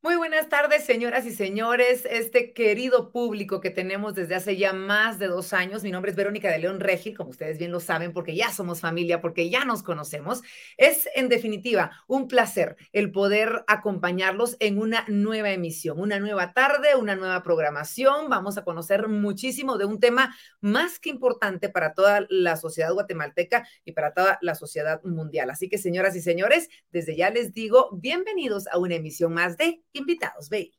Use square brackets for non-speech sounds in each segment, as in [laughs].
Muy buenas tardes, señoras y señores. Este querido público que tenemos desde hace ya más de dos años. Mi nombre es Verónica de León Regil, como ustedes bien lo saben, porque ya somos familia, porque ya nos conocemos. Es, en definitiva, un placer el poder acompañarlos en una nueva emisión, una nueva tarde, una nueva programación. Vamos a conocer muchísimo de un tema más que importante para toda la sociedad guatemalteca y para toda la sociedad mundial. Así que, señoras y señores, desde ya les digo, bienvenidos a una emisión más de invitados. Ve.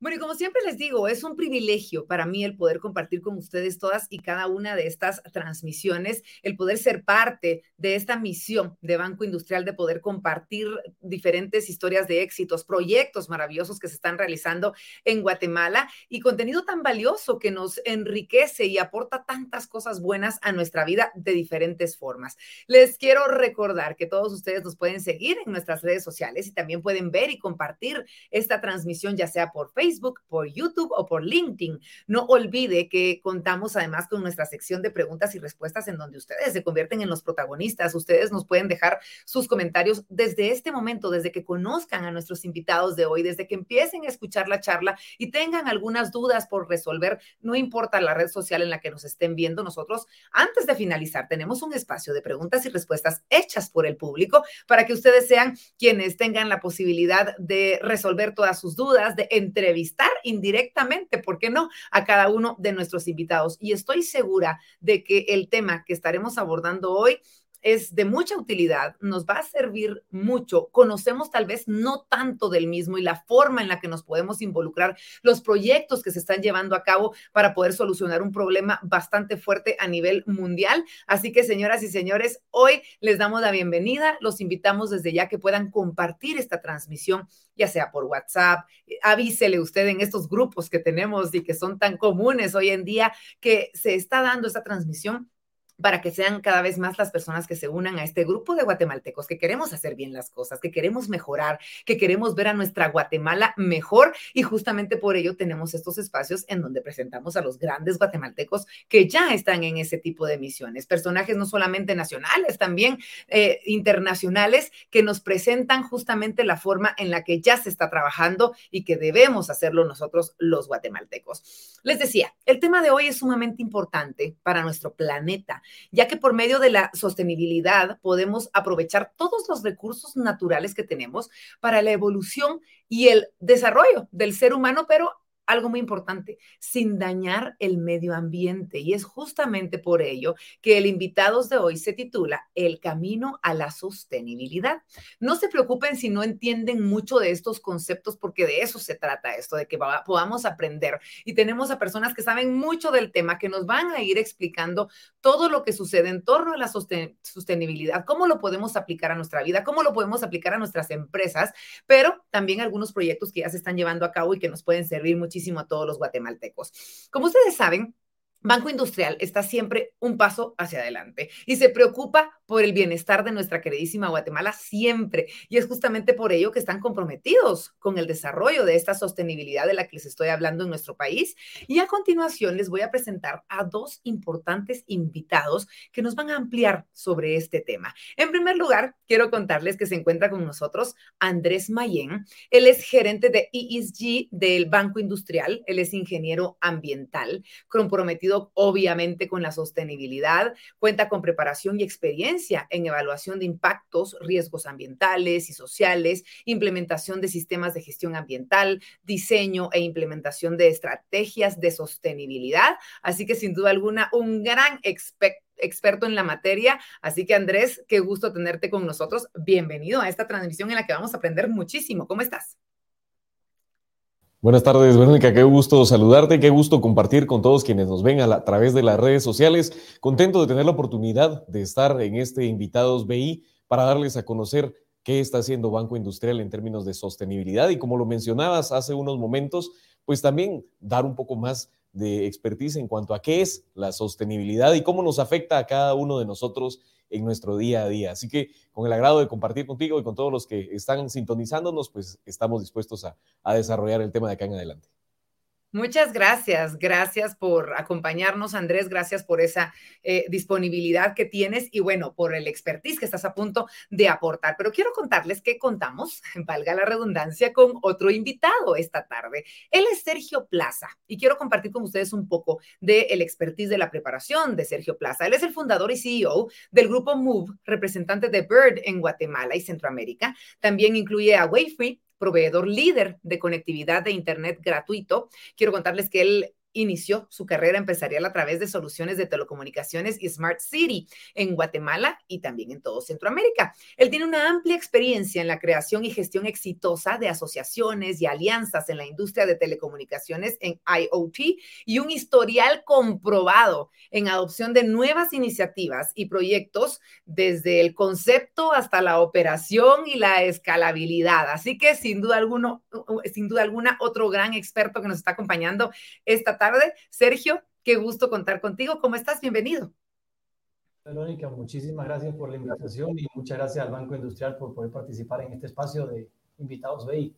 Bueno, y como siempre les digo, es un privilegio para mí el poder compartir con ustedes todas y cada una de estas transmisiones, el poder ser parte de esta misión de Banco Industrial de poder compartir diferentes historias de éxitos, proyectos maravillosos que se están realizando en Guatemala y contenido tan valioso que nos enriquece y aporta tantas cosas buenas a nuestra vida de diferentes formas. Les quiero recordar que todos ustedes nos pueden seguir en nuestras redes sociales y también pueden ver y compartir esta transmisión ya sea por Facebook Facebook, por YouTube o por LinkedIn. No olvide que contamos además con nuestra sección de preguntas y respuestas en donde ustedes se convierten en los protagonistas. Ustedes nos pueden dejar sus comentarios desde este momento, desde que conozcan a nuestros invitados de hoy, desde que empiecen a escuchar la charla y tengan algunas dudas por resolver, no importa la red social en la que nos estén viendo, nosotros antes de finalizar tenemos un espacio de preguntas y respuestas hechas por el público para que ustedes sean quienes tengan la posibilidad de resolver todas sus dudas, de entrevistar entrevistar indirectamente, ¿por qué no?, a cada uno de nuestros invitados. Y estoy segura de que el tema que estaremos abordando hoy es de mucha utilidad, nos va a servir mucho. Conocemos tal vez no tanto del mismo y la forma en la que nos podemos involucrar, los proyectos que se están llevando a cabo para poder solucionar un problema bastante fuerte a nivel mundial. Así que, señoras y señores, hoy les damos la bienvenida. Los invitamos desde ya que puedan compartir esta transmisión, ya sea por WhatsApp. Avísele usted en estos grupos que tenemos y que son tan comunes hoy en día que se está dando esta transmisión para que sean cada vez más las personas que se unan a este grupo de guatemaltecos que queremos hacer bien las cosas, que queremos mejorar, que queremos ver a nuestra Guatemala mejor y justamente por ello tenemos estos espacios en donde presentamos a los grandes guatemaltecos que ya están en ese tipo de misiones, personajes no solamente nacionales, también eh, internacionales que nos presentan justamente la forma en la que ya se está trabajando y que debemos hacerlo nosotros los guatemaltecos. Les decía, el tema de hoy es sumamente importante para nuestro planeta ya que por medio de la sostenibilidad podemos aprovechar todos los recursos naturales que tenemos para la evolución y el desarrollo del ser humano, pero algo muy importante, sin dañar el medio ambiente. Y es justamente por ello que el invitados de hoy se titula El camino a la sostenibilidad. No se preocupen si no entienden mucho de estos conceptos, porque de eso se trata esto, de que podamos aprender. Y tenemos a personas que saben mucho del tema, que nos van a ir explicando todo lo que sucede en torno a la sostenibilidad, cómo lo podemos aplicar a nuestra vida, cómo lo podemos aplicar a nuestras empresas, pero también algunos proyectos que ya se están llevando a cabo y que nos pueden servir muchísimo a todos los guatemaltecos. Como ustedes saben, Banco Industrial está siempre un paso hacia adelante y se preocupa por el bienestar de nuestra queridísima Guatemala siempre. Y es justamente por ello que están comprometidos con el desarrollo de esta sostenibilidad de la que les estoy hablando en nuestro país. Y a continuación les voy a presentar a dos importantes invitados que nos van a ampliar sobre este tema. En primer lugar, quiero contarles que se encuentra con nosotros Andrés Mayen. Él es gerente de ESG del Banco Industrial. Él es ingeniero ambiental comprometido obviamente con la sostenibilidad, cuenta con preparación y experiencia en evaluación de impactos, riesgos ambientales y sociales, implementación de sistemas de gestión ambiental, diseño e implementación de estrategias de sostenibilidad. Así que sin duda alguna, un gran experto en la materia. Así que Andrés, qué gusto tenerte con nosotros. Bienvenido a esta transmisión en la que vamos a aprender muchísimo. ¿Cómo estás? Buenas tardes, Verónica. Qué gusto saludarte, qué gusto compartir con todos quienes nos ven a, través de las redes sociales. Contento de tener la oportunidad de estar en este Invitados BI para darles a conocer qué está haciendo Banco Industrial en términos de sostenibilidad y como lo mencionabas hace unos momentos, pues también dar un poco más de expertise en cuanto a qué es la sostenibilidad y cómo nos afecta a cada uno de nosotros en nuestro día a día. Así que con el agrado de compartir contigo y con todos los que están sintonizándonos, pues estamos dispuestos a, desarrollar el tema de acá en adelante. Muchas gracias, gracias por acompañarnos, Andrés, gracias por esa eh, disponibilidad que tienes y bueno, por el expertise que estás a punto de aportar. Pero quiero contarles que contamos, [laughs] valga la redundancia, con otro invitado esta tarde. Él es Sergio Plaza y quiero compartir con ustedes un poco del el expertise de la preparación de Sergio Plaza. Él es el fundador y CEO del grupo Move, representante de Bird en Guatemala y Centroamérica. También incluye a Wayfree, proveedor líder de conectividad de Internet gratuito. Quiero contarles que él inició su carrera empresarial a través de soluciones de telecomunicaciones y Smart City en Guatemala y también en todo Centroamérica. Él tiene una amplia experiencia en la creación y gestión exitosa de asociaciones y alianzas en la industria de telecomunicaciones en IoT y un historial comprobado en adopción de nuevas iniciativas y proyectos desde el concepto hasta la operación y la escalabilidad. Así que sin duda alguno, sin duda alguna, otro gran experto que nos está acompañando esta tarde. Sergio, qué gusto contar contigo. ¿Cómo estás? Bienvenido. Verónica, muchísimas gracias por la invitación y muchas gracias al Banco Industrial por poder participar en este espacio de invitados BI.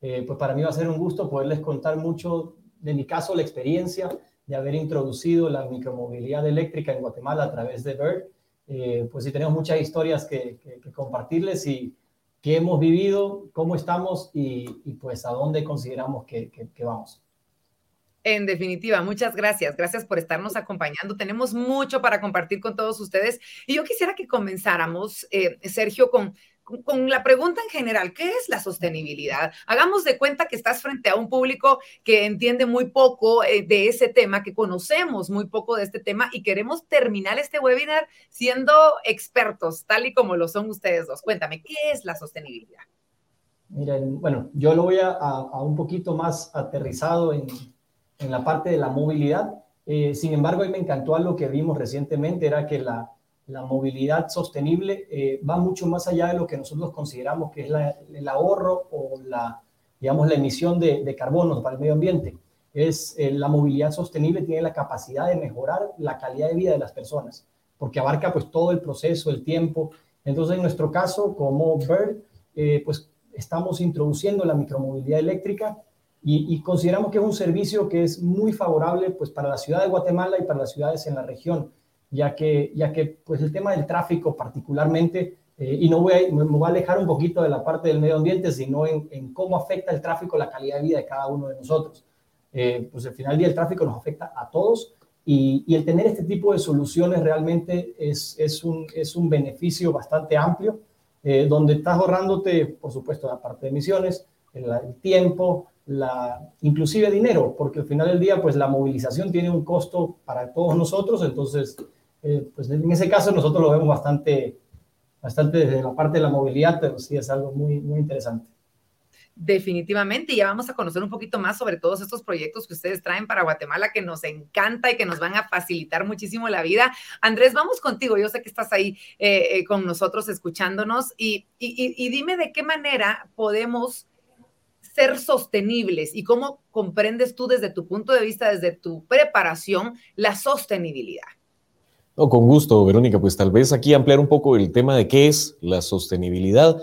Eh, pues para mí va a ser un gusto poderles contar mucho, de mi caso, la experiencia de haber introducido la micromovilidad eléctrica en Guatemala a través de BIRD. Eh, pues sí tenemos muchas historias que, compartirles y qué hemos vivido, cómo estamos y, pues a dónde consideramos que vamos. En definitiva, muchas gracias. Gracias por estarnos acompañando. Tenemos mucho para compartir con todos ustedes. Y yo quisiera que comenzáramos, eh, Sergio, con, con, la pregunta en general, ¿qué es la sostenibilidad? Hagamos de cuenta que estás frente a un público que entiende muy poco eh, de ese tema, que conocemos muy poco de este tema y queremos terminar este webinar siendo expertos, tal y como lo son ustedes dos. Cuéntame, ¿qué es la sostenibilidad? Miren, bueno, yo lo voy a, a un poquito más aterrizado en, en la parte de la movilidad. Eh, sin embargo, a mí me encantó algo que vimos recientemente, era que la, la movilidad sostenible eh, va mucho más allá de lo que nosotros consideramos que es el ahorro o la, digamos, la emisión de, de carbono para el medio ambiente. Es eh, la movilidad sostenible tiene la capacidad de mejorar la calidad de vida de las personas, porque abarca pues todo el proceso, el tiempo. Entonces, en nuestro caso, como Bird, pues estamos introduciendo la micromovilidad eléctrica y, consideramos que es un servicio que es muy favorable pues, para la ciudad de Guatemala y para las ciudades en la región, ya que, ya que pues, el tema del tráfico particularmente, eh, y no voy a, me voy a alejar un poquito de la parte del medio ambiente, sino en, cómo afecta el tráfico la calidad de vida de cada uno de nosotros. Eh, pues al final del día el tráfico nos afecta a todos y, y el tener este tipo de soluciones realmente es, es, un, es un beneficio bastante amplio, eh, donde estás ahorrándote, por supuesto, la parte de emisiones, el, el tiempo, la, inclusive dinero, porque al final del día, pues la movilización tiene un costo para todos nosotros, entonces, eh, pues en ese caso nosotros lo vemos bastante, bastante desde la parte de la movilidad, pero sí es algo muy, muy interesante. Definitivamente, ya vamos a conocer un poquito más sobre todos estos proyectos que ustedes traen para Guatemala, que nos encanta y que nos van a facilitar muchísimo la vida. Andrés, vamos contigo. Yo sé que estás ahí eh, eh, con nosotros escuchándonos y, y, dime de qué manera podemos ser sostenibles y cómo comprendes tú desde tu punto de vista, desde tu preparación, la sostenibilidad. No, con gusto, Verónica. Pues tal vez aquí ampliar un poco el tema de qué es la sostenibilidad.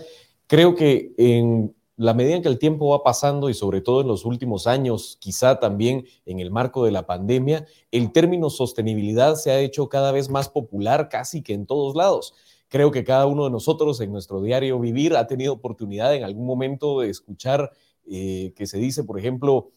Creo que en la medida en que el tiempo va pasando y sobre todo en los últimos años, quizá también en el marco de la pandemia, el término sostenibilidad se ha hecho cada vez más popular casi que en todos lados. Creo que cada uno de nosotros en nuestro diario vivir ha tenido oportunidad en algún momento de escuchar eh, que se dice, por ejemplo,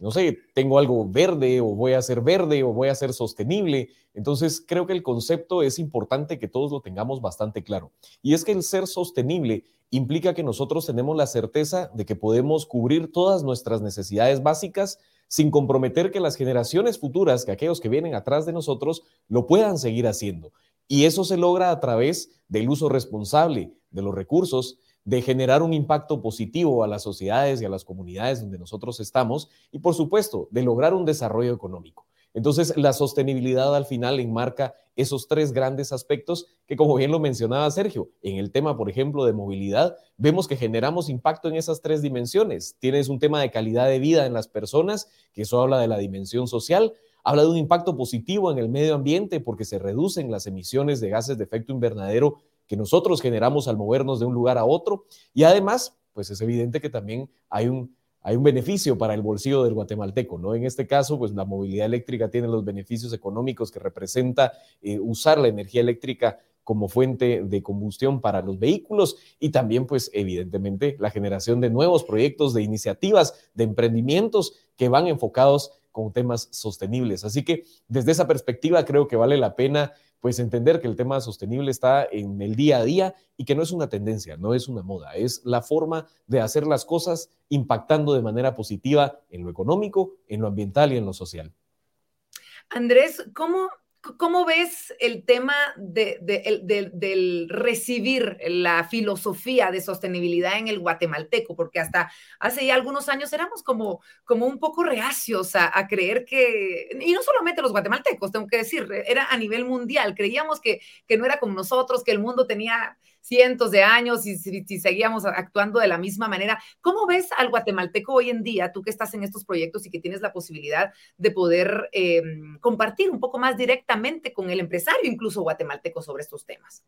no sé, tengo algo verde o voy a ser verde o voy a ser sostenible. Entonces, creo que el concepto es importante que todos lo tengamos bastante claro. Y es que el ser sostenible implica que nosotros tenemos la certeza de que podemos cubrir todas nuestras necesidades básicas sin comprometer que las generaciones futuras, que aquellos que vienen atrás de nosotros, lo puedan seguir haciendo. Y eso se logra a través del uso responsable de los recursos, de generar un impacto positivo a las sociedades y a las comunidades donde nosotros estamos y, por supuesto, de lograr un desarrollo económico. Entonces, la sostenibilidad al final enmarca esos tres grandes aspectos que, como bien lo mencionaba Sergio, en el tema, por ejemplo, de movilidad, vemos que generamos impacto en esas tres dimensiones. Tienes un tema de calidad de vida en las personas, que eso habla de la dimensión social, habla de un impacto positivo en el medio ambiente porque se reducen las emisiones de gases de efecto invernadero que nosotros generamos al movernos de un lugar a otro. Y además, pues es evidente que también hay un, hay un beneficio para el bolsillo del guatemalteco, ¿no? En este caso, pues la movilidad eléctrica tiene los beneficios económicos que representa eh, usar la energía eléctrica como fuente de combustión para los vehículos y también, pues, evidentemente, la generación de nuevos proyectos, de iniciativas, de emprendimientos que van enfocados con temas sostenibles. Así que desde esa perspectiva creo que vale la pena pues entender que el tema sostenible está en el día a día y que no es una tendencia, no es una moda, es la forma de hacer las cosas impactando de manera positiva en lo económico, en lo ambiental y en lo social. Andrés, ¿cómo ¿Cómo ves el tema de, del recibir la filosofía de sostenibilidad en el guatemalteco? Porque hasta hace ya algunos años éramos como, como un poco reacios a, a, creer que, y no solamente los guatemaltecos, tengo que decir, era a nivel mundial, creíamos que, que no era como nosotros, que el mundo tenía cientos de años y si, seguíamos actuando de la misma manera. ¿Cómo ves al guatemalteco hoy en día, tú que estás en estos proyectos y que tienes la posibilidad de poder em, compartir un poco más directamente con el empresario, incluso guatemalteco, sobre estos temas?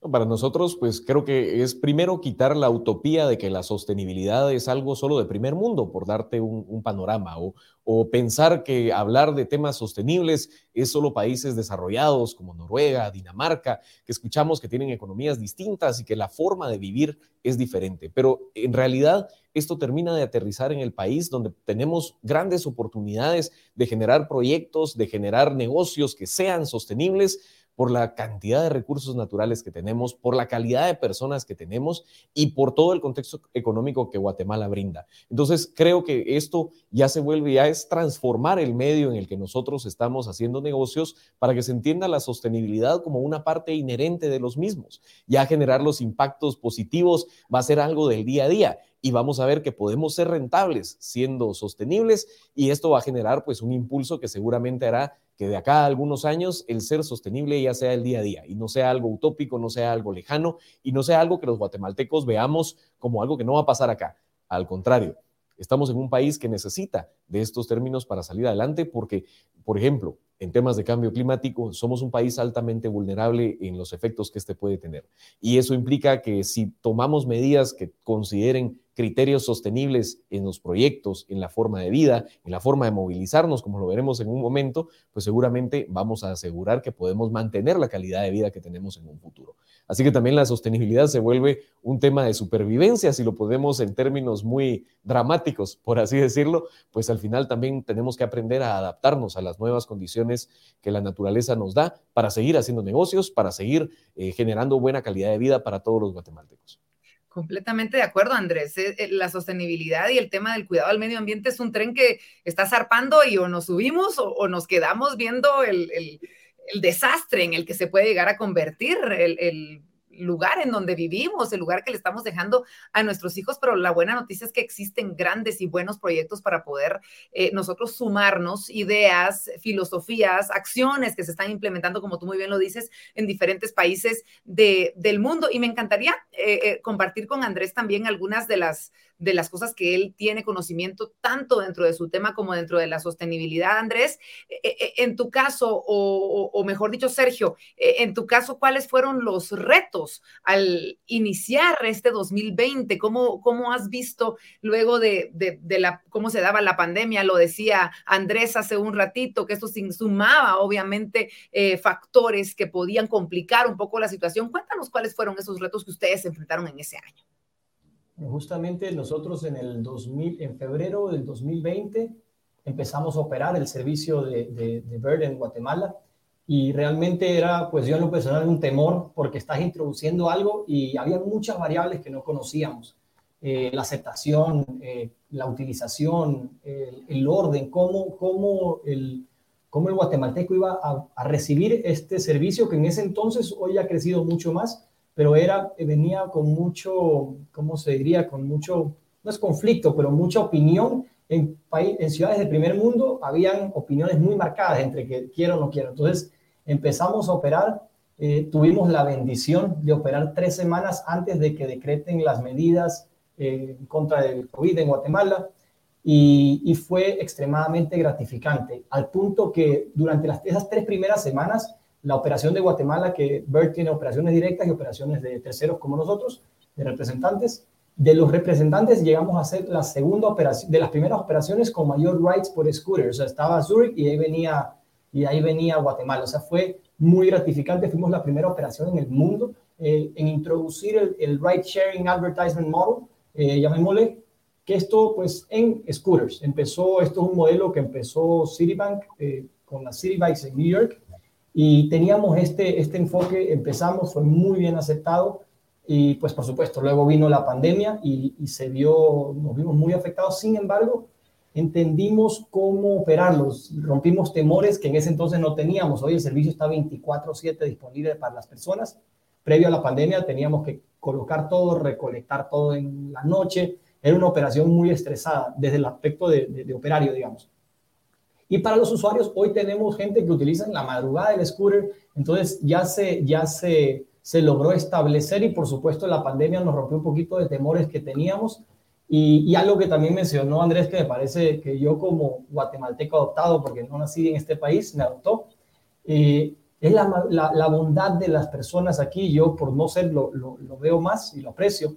Para nosotros, pues creo que es primero quitar la utopía de que la sostenibilidad es algo solo de primer mundo, por darte un, panorama, o, o, pensar que hablar de temas sostenibles es solo países desarrollados como Noruega, Dinamarca, que escuchamos que tienen economías distintas y que la forma de vivir es diferente. Pero en realidad esto termina de aterrizar en el país donde tenemos grandes oportunidades de generar proyectos, de generar negocios que sean sostenibles por la cantidad de recursos naturales que tenemos, por la calidad de personas que tenemos y por todo el contexto económico que Guatemala brinda. Entonces, creo que esto ya se vuelve, ya es transformar el medio en el que nosotros estamos haciendo negocios para que se entienda la sostenibilidad como una parte inherente de los mismos. Ya generar los impactos positivos va a ser algo del día a día y vamos a ver que podemos ser rentables siendo sostenibles y esto va a generar pues un impulso que seguramente hará que de acá a algunos años el ser sostenible ya sea el día a día y no sea algo utópico, no sea algo lejano y no sea algo que los guatemaltecos veamos como algo que no va a pasar acá. Al contrario, estamos en un país que necesita de estos términos para salir adelante porque, por ejemplo, en temas de cambio climático, somos un país altamente vulnerable en los efectos que este puede tener. Y eso implica que si tomamos medidas que consideren criterios sostenibles en los proyectos, en la forma de vida, en la forma de movilizarnos, como lo veremos en un momento, pues seguramente vamos a asegurar que podemos mantener la calidad de vida que tenemos en un futuro. Así que también la sostenibilidad se vuelve un tema de supervivencia, si lo podemos en términos muy dramáticos, por así decirlo, pues al final también tenemos que aprender a adaptarnos a las nuevas condiciones que la naturaleza nos da para seguir haciendo negocios, para seguir eh, generando buena calidad de vida para todos los guatemaltecos. Completamente de acuerdo, Andrés. Eh, eh, la sostenibilidad y el tema del cuidado al medio ambiente es un tren que está zarpando y o nos subimos o, nos quedamos viendo el, desastre en el que se puede llegar a convertir el, lugar en donde vivimos, el lugar que le estamos dejando a nuestros hijos, pero la buena noticia es que existen grandes y buenos proyectos para poder eh, nosotros sumarnos ideas, filosofías, acciones que se están implementando, como tú muy bien lo dices, en diferentes países del mundo. Y me encantaría eh, eh, compartir con Andrés también algunas de las de las cosas que él tiene conocimiento tanto dentro de su tema como dentro de la sostenibilidad. Andrés, eh, eh, eh, en tu caso, o, mejor dicho, Sergio, en tu caso, ¿cuáles fueron los retos al iniciar este 2020? ¿Cómo, cómo has visto luego de, la, cómo se daba la pandemia? Lo decía Andrés hace un ratito, que esto sumaba obviamente factores que podían complicar un poco la situación. Cuéntanos cuáles fueron esos retos que ustedes enfrentaron en ese año. Justamente nosotros en el 2000, en febrero del 2020 empezamos a operar el servicio de, de, Bird en Guatemala y realmente era, pues yo en lo personal, un temor porque estás introduciendo algo y había muchas variables que no conocíamos. Eh, la aceptación, eh, la utilización, el, orden, cómo, cómo, el, cómo el guatemalteco iba a recibir este servicio que en ese entonces hoy ha crecido mucho más pero era, venía con mucho, ¿cómo se diría? Con mucho, no es conflicto, pero mucha opinión. En, en ciudades del primer mundo habían opiniones muy marcadas entre que quiero o no quiero. Entonces empezamos a operar, eh, tuvimos la bendición de operar tres semanas antes de que decreten las medidas eh, contra del COVID en Guatemala. Y, y, fue extremadamente gratificante, al punto que durante las, esas tres primeras semanas la operación de Guatemala, que BERT tiene operaciones directas y operaciones de terceros como nosotros, de representantes, de los representantes llegamos a hacer la segunda operación, de las primeras operaciones con mayor rights por scooter. O sea, estaba Zurich y ahí venía, y ahí venía Guatemala. O sea, fue muy gratificante. Fuimos la primera operación en el mundo eh, en introducir el, el Ride Sharing Advertisement Model, eh, llamémosle, que esto pues en scooters. Empezó, esto es un modelo que empezó Citibank eh, con las City Bikes en New York y teníamos este, este enfoque, empezamos, fue muy bien aceptado y pues por supuesto, luego vino la pandemia y, se vio, nos vimos muy afectados. Sin embargo, entendimos cómo operarlos, rompimos temores que en ese entonces no teníamos. Hoy el servicio está 24/7 disponible para las personas. Previo a la pandemia teníamos que colocar todo, recolectar todo en la noche. Era una operación muy estresada desde el aspecto de, de operario, digamos. Y para los usuarios, hoy tenemos gente que utiliza en la madrugada el scooter, entonces ya se, ya se, se logró establecer y por supuesto la pandemia nos rompió un poquito de temores que teníamos y, algo que también mencionó Andrés que me parece que yo como guatemalteco adoptado, porque no nací en este país, me adoptó, eh, es la, la, bondad de las personas aquí, yo por no ser lo, lo, veo más y lo aprecio.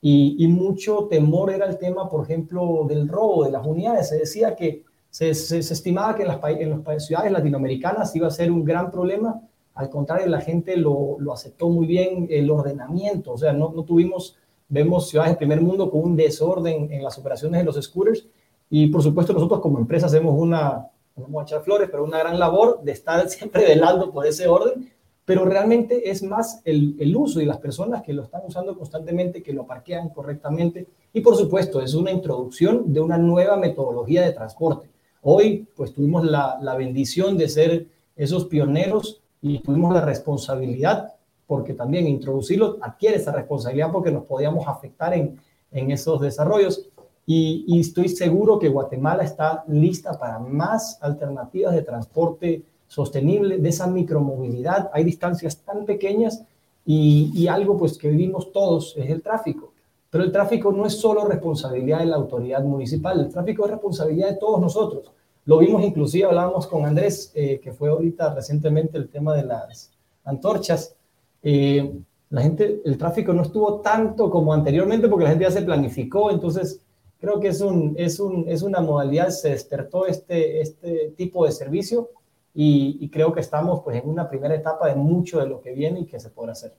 Y, y, mucho temor era el tema, por ejemplo, del robo de las unidades. Se decía que se, estimaba que en las, en ciudades latinoamericanas iba a ser un gran problema. Al contrario, la gente lo, aceptó muy bien, el ordenamiento, o sea, no, tuvimos, vemos ciudades del primer mundo con un desorden en las operaciones de los scooters. Y por supuesto nosotros como empresa hacemos una, no vamos a echar flores, pero una gran labor de estar [laughs] siempre velando por ese orden, pero realmente es más el, el, uso y las personas que lo están usando constantemente, que lo parquean correctamente. Y por supuesto es una introducción de una nueva metodología de transporte. Hoy pues tuvimos la, la bendición de ser esos pioneros y tuvimos la responsabilidad, porque también introducirlo adquiere esa responsabilidad porque nos podíamos afectar en, en esos desarrollos. Y, estoy seguro que Guatemala está lista para más alternativas de transporte sostenible, de esa micromovilidad. Hay distancias tan pequeñas y, y, algo pues que vivimos todos es el tráfico. Pero el tráfico no es solo responsabilidad de la autoridad municipal, el tráfico es responsabilidad de todos nosotros. Lo vimos inclusive, hablábamos con Andrés, eh, que fue ahorita recientemente el tema de las antorchas. Eh, la gente, el tráfico no estuvo tanto como anteriormente porque la gente ya se planificó, entonces creo que es, un, es, un, es una modalidad, se despertó este, este tipo de servicio y, y, creo que estamos pues en una primera etapa de mucho de lo que viene y que se podrá hacer.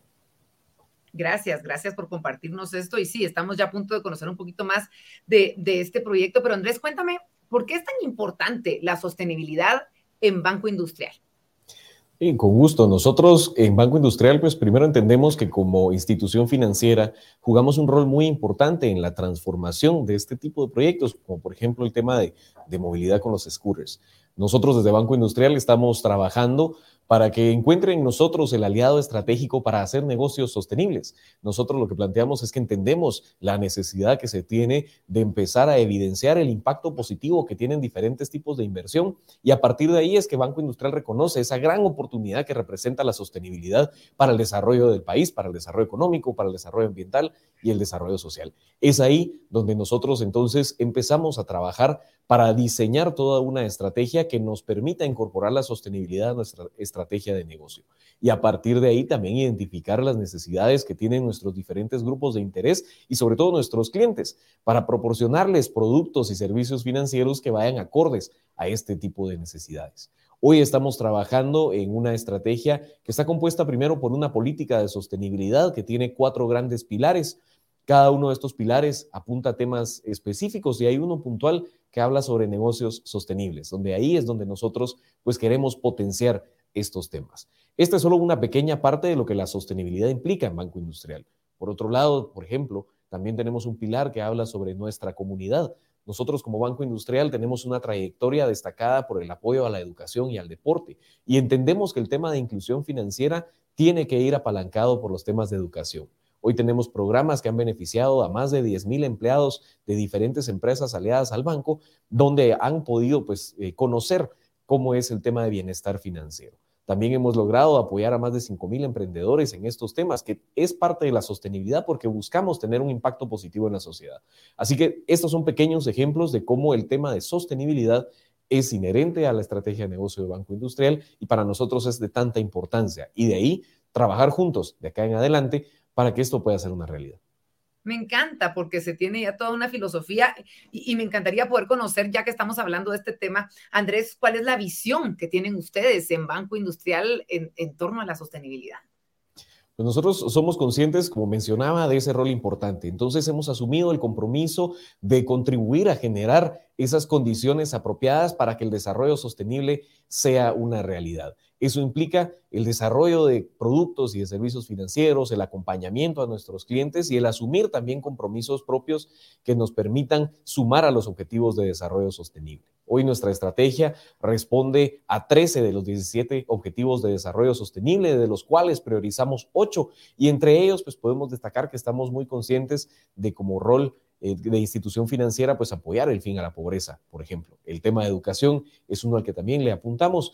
Gracias, gracias por compartirnos esto. Y sí, estamos ya a punto de conocer un poquito más de, este proyecto, pero Andrés, cuéntame ¿Por qué es tan importante la sostenibilidad en Banco Industrial? con gusto. Nosotros en Banco Industrial, pues primero entendemos que como institución financiera jugamos un rol muy importante en la transformación de este tipo de proyectos, como por ejemplo el tema de, de movilidad con los scooters. Nosotros desde Banco Industrial estamos trabajando para que encuentren en nosotros el aliado estratégico para hacer negocios sostenibles. Nosotros lo que planteamos es que entendemos la necesidad que se tiene de empezar a evidenciar el impacto positivo que tienen diferentes tipos de inversión y a partir de ahí es que Banco Industrial reconoce esa gran oportunidad que representa la sostenibilidad para el desarrollo del país, para el desarrollo económico, para el desarrollo ambiental y el desarrollo social. Es ahí donde nosotros entonces empezamos a trabajar para diseñar toda una estrategia que nos permita incorporar la sostenibilidad a nuestra estrategia de negocio. Y a partir de ahí también identificar las necesidades que tienen nuestros diferentes grupos de interés y sobre todo nuestros clientes para proporcionarles productos y servicios financieros que vayan acordes a este tipo de necesidades. Hoy estamos trabajando en una estrategia que está compuesta primero por una política de sostenibilidad que tiene cuatro grandes pilares. Cada uno de estos pilares apunta a temas específicos y hay uno puntual que habla sobre negocios sostenibles, donde ahí es donde nosotros pues queremos potenciar estos temas. Esta es solo una pequeña parte de lo que la sostenibilidad implica en Banco Industrial. Por otro lado, por ejemplo, también tenemos un pilar que habla sobre nuestra comunidad. Nosotros como Banco Industrial tenemos una trayectoria destacada por el apoyo a la educación y al deporte y entendemos que el tema de inclusión financiera tiene que ir apalancado por los temas de educación. Hoy tenemos programas que han beneficiado a más de 10.000 empleados de diferentes empresas aliadas al banco, donde han podido pues, eh, conocer cómo es el tema de bienestar financiero. También hemos logrado apoyar a más de 5.000 emprendedores en estos temas, que es parte de la sostenibilidad porque buscamos tener un impacto positivo en la sociedad. Así que estos son pequeños ejemplos de cómo el tema de sostenibilidad es inherente a la estrategia de negocio de Banco Industrial y para nosotros es de tanta importancia. Y de ahí trabajar juntos de acá en adelante para que esto pueda ser una realidad. Me encanta porque se tiene ya toda una filosofía y, me encantaría poder conocer, ya que estamos hablando de este tema, Andrés, cuál es la visión que tienen ustedes en Banco Industrial en torno a la sostenibilidad. Pues nosotros somos conscientes, como mencionaba, de ese rol importante. Entonces hemos asumido el compromiso de contribuir a generar esas condiciones apropiadas para que el desarrollo sostenible sea una realidad. Eso implica el desarrollo de productos y de servicios financieros, el acompañamiento a nuestros clientes y el asumir también compromisos propios que nos permitan sumar a los objetivos de desarrollo sostenible. Hoy nuestra estrategia responde a 13 de los 17 objetivos de desarrollo sostenible, de los cuales priorizamos 8 y entre ellos pues podemos destacar que estamos muy conscientes de como rol eh, de institución financiera, pues apoyar el fin a la pobreza, por ejemplo. El tema de educación es uno al que también le apuntamos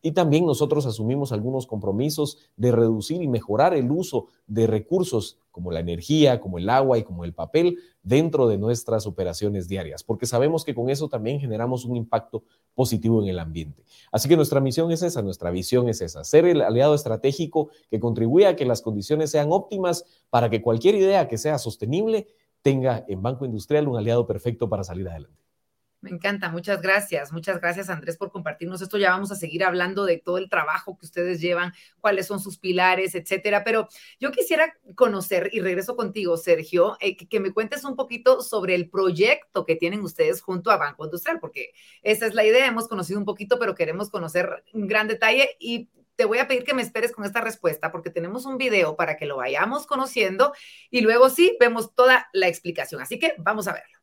y también nosotros asumimos algunos compromisos de reducir y mejorar el uso de recursos como la energía, como el agua y como el papel dentro de nuestras operaciones diarias, porque sabemos que con eso también generamos un impacto positivo en el ambiente. Así que nuestra misión es esa, nuestra visión es esa, ser el aliado estratégico que contribuya a que las condiciones sean óptimas para que cualquier idea que sea sostenible tenga en Banco Industrial un aliado perfecto para salir adelante. Me encanta, muchas gracias. Muchas gracias Andrés por compartirnos esto. Ya vamos a seguir hablando de todo el trabajo que ustedes llevan, cuáles son sus pilares, etcétera. Pero yo quisiera conocer, y regreso contigo, Sergio, eh, que, que, me cuentes un poquito sobre el proyecto que tienen ustedes junto a Banco Industrial, porque esa es la idea. Hemos conocido un poquito, pero queremos conocer un gran detalle y te voy a pedir que me esperes con esta respuesta porque tenemos un video para que lo vayamos conociendo y luego sí vemos toda la explicación. Así que vamos a verlo.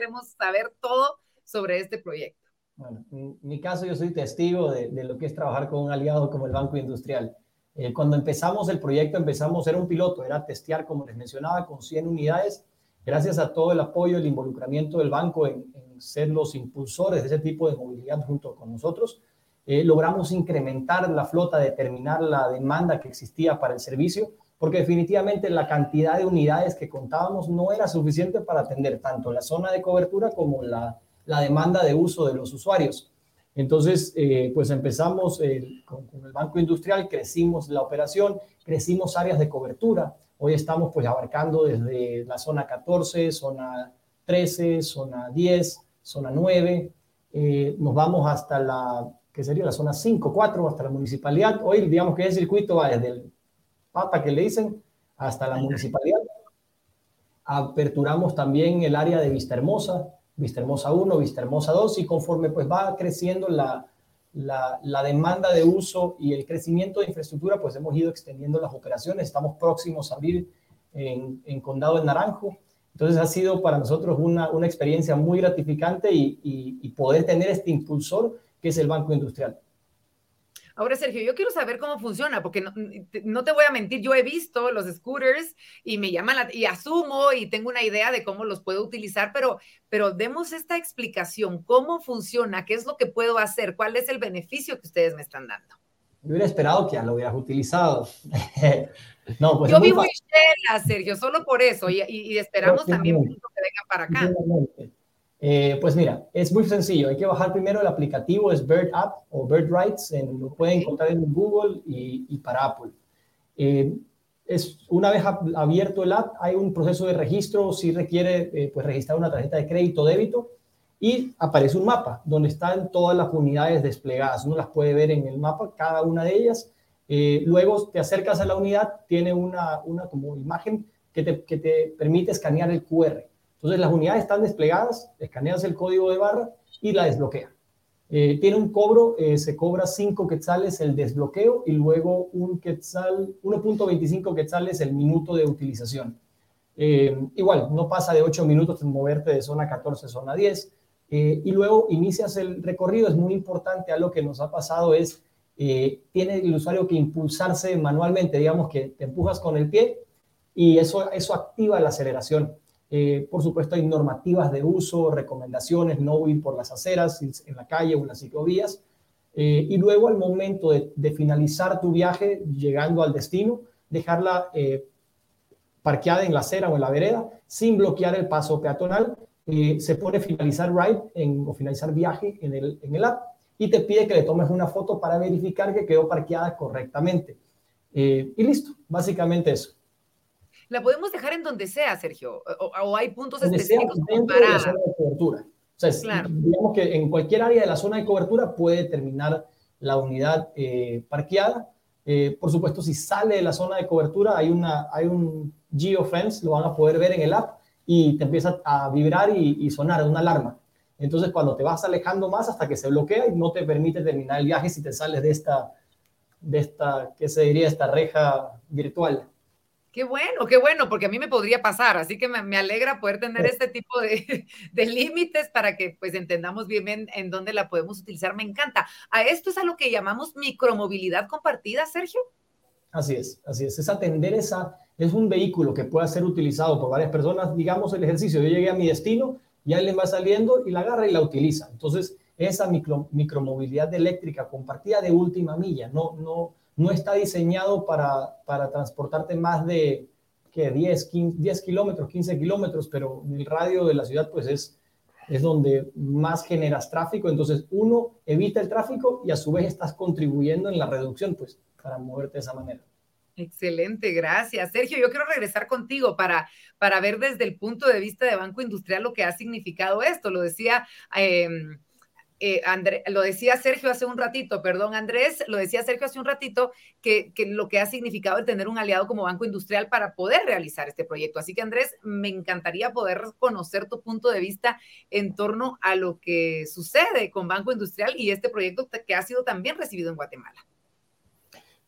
Queremos saber todo sobre este proyecto. Bueno, en mi caso yo soy testigo de, lo que es trabajar con un aliado como el Banco Industrial. Eh, cuando empezamos el proyecto, empezamos, era un piloto, era testear, como les mencionaba, con 100 unidades. Gracias a todo el apoyo, el involucramiento del banco en, ser los impulsores de ese tipo de movilidad junto con nosotros, eh, logramos incrementar la flota, determinar la demanda que existía para el servicio porque definitivamente la cantidad de unidades que contábamos no era suficiente para atender tanto la zona de cobertura como la, la demanda de uso de los usuarios. Entonces, eh, pues empezamos con, el Banco Industrial, crecimos la operación, crecimos áreas de cobertura. Hoy estamos pues abarcando desde la zona 14, zona 13, zona 10, zona 9. Eh, nos vamos hasta la, que sería la zona 5, 4, hasta la municipalidad. Hoy digamos que el circuito va desde el pata que le dicen, hasta la municipalidad. Aperturamos también el área de Vista Hermosa, Vista Hermosa 1, Vista Hermosa 2, y conforme pues va creciendo la, la, demanda de uso y el crecimiento de infraestructura, pues hemos ido extendiendo las operaciones. Estamos próximos a abrir en, en Condado de Naranjo. Entonces ha sido para nosotros una, una experiencia muy gratificante y, y poder tener este impulsor que es el Banco Industrial. Ahora, Sergio, yo quiero saber cómo funciona, porque no, te voy a mentir, yo he visto los scooters y me llaman la, y asumo y tengo una idea de cómo los puedo utilizar, pero, pero demos esta explicación, cómo funciona, qué es lo que puedo hacer, cuál es el beneficio que ustedes me están dando. Yo hubiera esperado que ya lo hubieras utilizado. [laughs] no, pues yo vivo en Sergio, solo por eso, y, y, esperamos también que vengan para acá. Eh, pues mira, es muy sencillo. Hay que bajar primero el aplicativo, es Bird App o Bird Rights, en, lo pueden encontrar en Google y, para Apple. Eh, es, una vez abierto el app, hay un proceso de registro, si requiere eh, pues registrar una tarjeta de crédito o débito y aparece un mapa donde están todas las unidades desplegadas. Uno las puede ver en el mapa, cada una de ellas. luego te acercas a la unidad, tiene una, una como imagen que te, que te permite escanear el QR. Entonces las unidades están desplegadas, escaneas el código de barra y la desbloquea. Eh, tiene un cobro, eh, se cobra 5 quetzales el desbloqueo y luego un quetzal, 1.25 quetzales el minuto de utilización. Eh, igual, no pasa de 8 minutos en moverte de zona 14 a zona 10. y luego inicias el recorrido. Es muy importante, algo que nos ha pasado es, tiene el usuario que impulsarse manualmente, digamos que te empujas con el pie y eso, eso activa la aceleración. Eh, por supuesto, hay normativas de uso, recomendaciones, no ir por las aceras, en la calle o en las ciclovías. Eh, y luego, al momento de, finalizar tu viaje, llegando al destino, dejarla eh, parqueada en la acera o en la vereda, sin bloquear el paso peatonal. se pone finalizar ride en, o finalizar viaje en el, en el app y te pide que le tomes una foto para verificar que quedó parqueada correctamente. y listo, básicamente eso la podemos dejar en donde sea, Sergio, o, hay puntos específicos para... la zona de cobertura. O sea, digamos que en cualquier área de la zona de cobertura puede terminar la unidad eh, parqueada. Eh, por supuesto, si sale de la zona de cobertura, hay, una, hay un geofence, lo van a poder ver en el app y te empieza a vibrar y, y sonar una alarma. Entonces, cuando te vas alejando más hasta que se bloquea y no te permite terminar el viaje si te sales de esta, de esta, ¿qué se diría? Esta reja virtual. Qué bueno, qué bueno, porque a mí me podría pasar, así que me, alegra poder tener [laughs] este tipo [laughs] de, límites para que pues entendamos bien, bien, en dónde la podemos utilizar. Me encanta. ¿A esto es a lo que llamamos micromovilidad compartida, Sergio? Así es, así es. Es atender esa, es un vehículo que pueda ser utilizado por varias personas. Digamos el ejercicio, yo llegué a mi destino, ya alguien va saliendo y la agarra y la utiliza. Entonces, esa micro, micromovilidad eléctrica compartida de última milla, no, no, no está diseñado para, para transportarte más de que 10, 10 kilómetros, 15 kilómetros, pero el radio de la ciudad pues es, es donde más generas tráfico, entonces uno evita el tráfico y a su vez estás contribuyendo en la reducción pues para moverte de esa manera. Excelente, gracias. Sergio, yo quiero regresar contigo para, para ver desde el punto de vista de Banco Industrial lo que ha significado esto. Lo decía... Eh, eh, lo decía Sergio hace un ratito, perdón Andrés, lo decía Sergio hace un ratito, que, lo que ha significado el tener un aliado como Banco Industrial para poder realizar este proyecto. Así que Andrés, me encantaría poder conocer tu punto de vista en torno a lo que sucede con Banco Industrial y este proyecto que ha sido también recibido en Guatemala.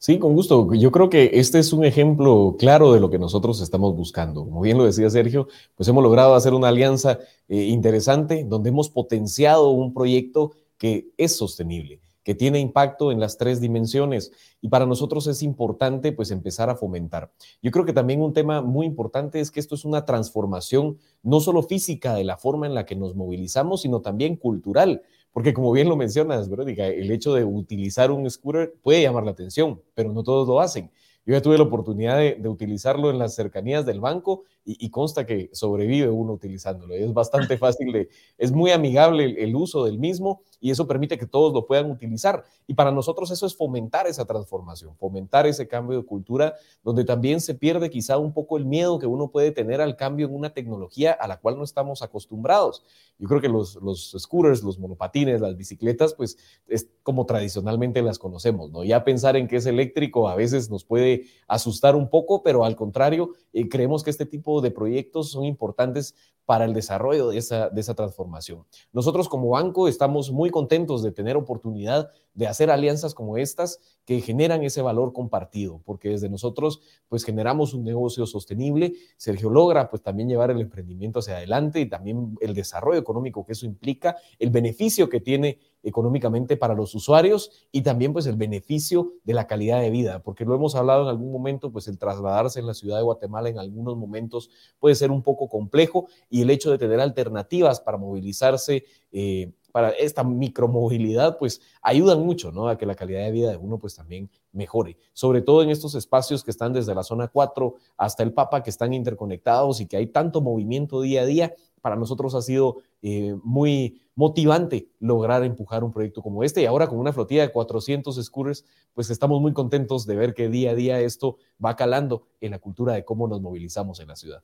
Sí, con gusto. Yo creo que este es un ejemplo claro de lo que nosotros estamos buscando. Como bien lo decía Sergio, pues hemos logrado hacer una alianza eh, interesante donde hemos potenciado un proyecto que es sostenible, que tiene impacto en las tres dimensiones y para nosotros es importante pues empezar a fomentar. Yo creo que también un tema muy importante es que esto es una transformación no solo física de la forma en la que nos movilizamos, sino también cultural. Porque como bien lo mencionas, Verónica, el hecho de utilizar un scooter puede llamar la atención, pero no todos lo hacen. Yo ya tuve la oportunidad de, utilizarlo en las cercanías del banco y, consta que sobrevive uno utilizándolo. Es bastante fácil, de, es muy amigable el, uso del mismo y eso permite que todos lo puedan utilizar. Y para nosotros eso es fomentar esa transformación, fomentar ese cambio de cultura, donde también se pierde quizá un poco el miedo que uno puede tener al cambio en una tecnología a la cual no estamos acostumbrados. Yo creo que los, los scooters, los monopatines, las bicicletas, pues es como tradicionalmente las conocemos, ¿no? Ya pensar en que es eléctrico a veces nos puede asustar un poco, pero al contrario, eh, creemos que este tipo de proyectos son importantes para el desarrollo de esa, de esa transformación. Nosotros como banco estamos muy contentos de tener oportunidad de hacer alianzas como estas que generan ese valor compartido, porque desde nosotros pues generamos un negocio sostenible, Sergio logra pues también llevar el emprendimiento hacia adelante y también el desarrollo económico que eso implica, el beneficio que tiene económicamente para los usuarios y también pues el beneficio de la calidad de vida, porque lo hemos hablado en algún momento, pues el trasladarse en la ciudad de Guatemala en algunos momentos puede ser un poco complejo y el hecho de tener alternativas para movilizarse eh, para esta micromovilidad, pues ayudan mucho, ¿no? A que la calidad de vida de uno, pues también mejore. Sobre todo en estos espacios que están desde la zona 4 hasta el Papa, que están interconectados y que hay tanto movimiento día a día. Para nosotros ha sido eh, muy motivante lograr empujar un proyecto como este. Y ahora con una flotilla de 400 scooters, pues estamos muy contentos de ver que día a día esto va calando en la cultura de cómo nos movilizamos en la ciudad.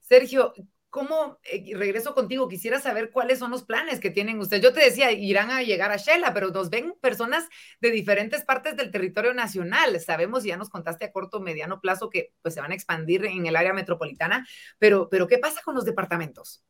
Sergio, ¿Cómo, eh, regreso contigo, quisiera saber cuáles son los planes que tienen ustedes? Yo te decía, irán a llegar a Shela, pero nos ven personas de diferentes partes del territorio nacional. Sabemos, ya nos contaste a corto, mediano plazo, que pues se van a expandir en el área metropolitana, pero, pero ¿qué pasa con los departamentos?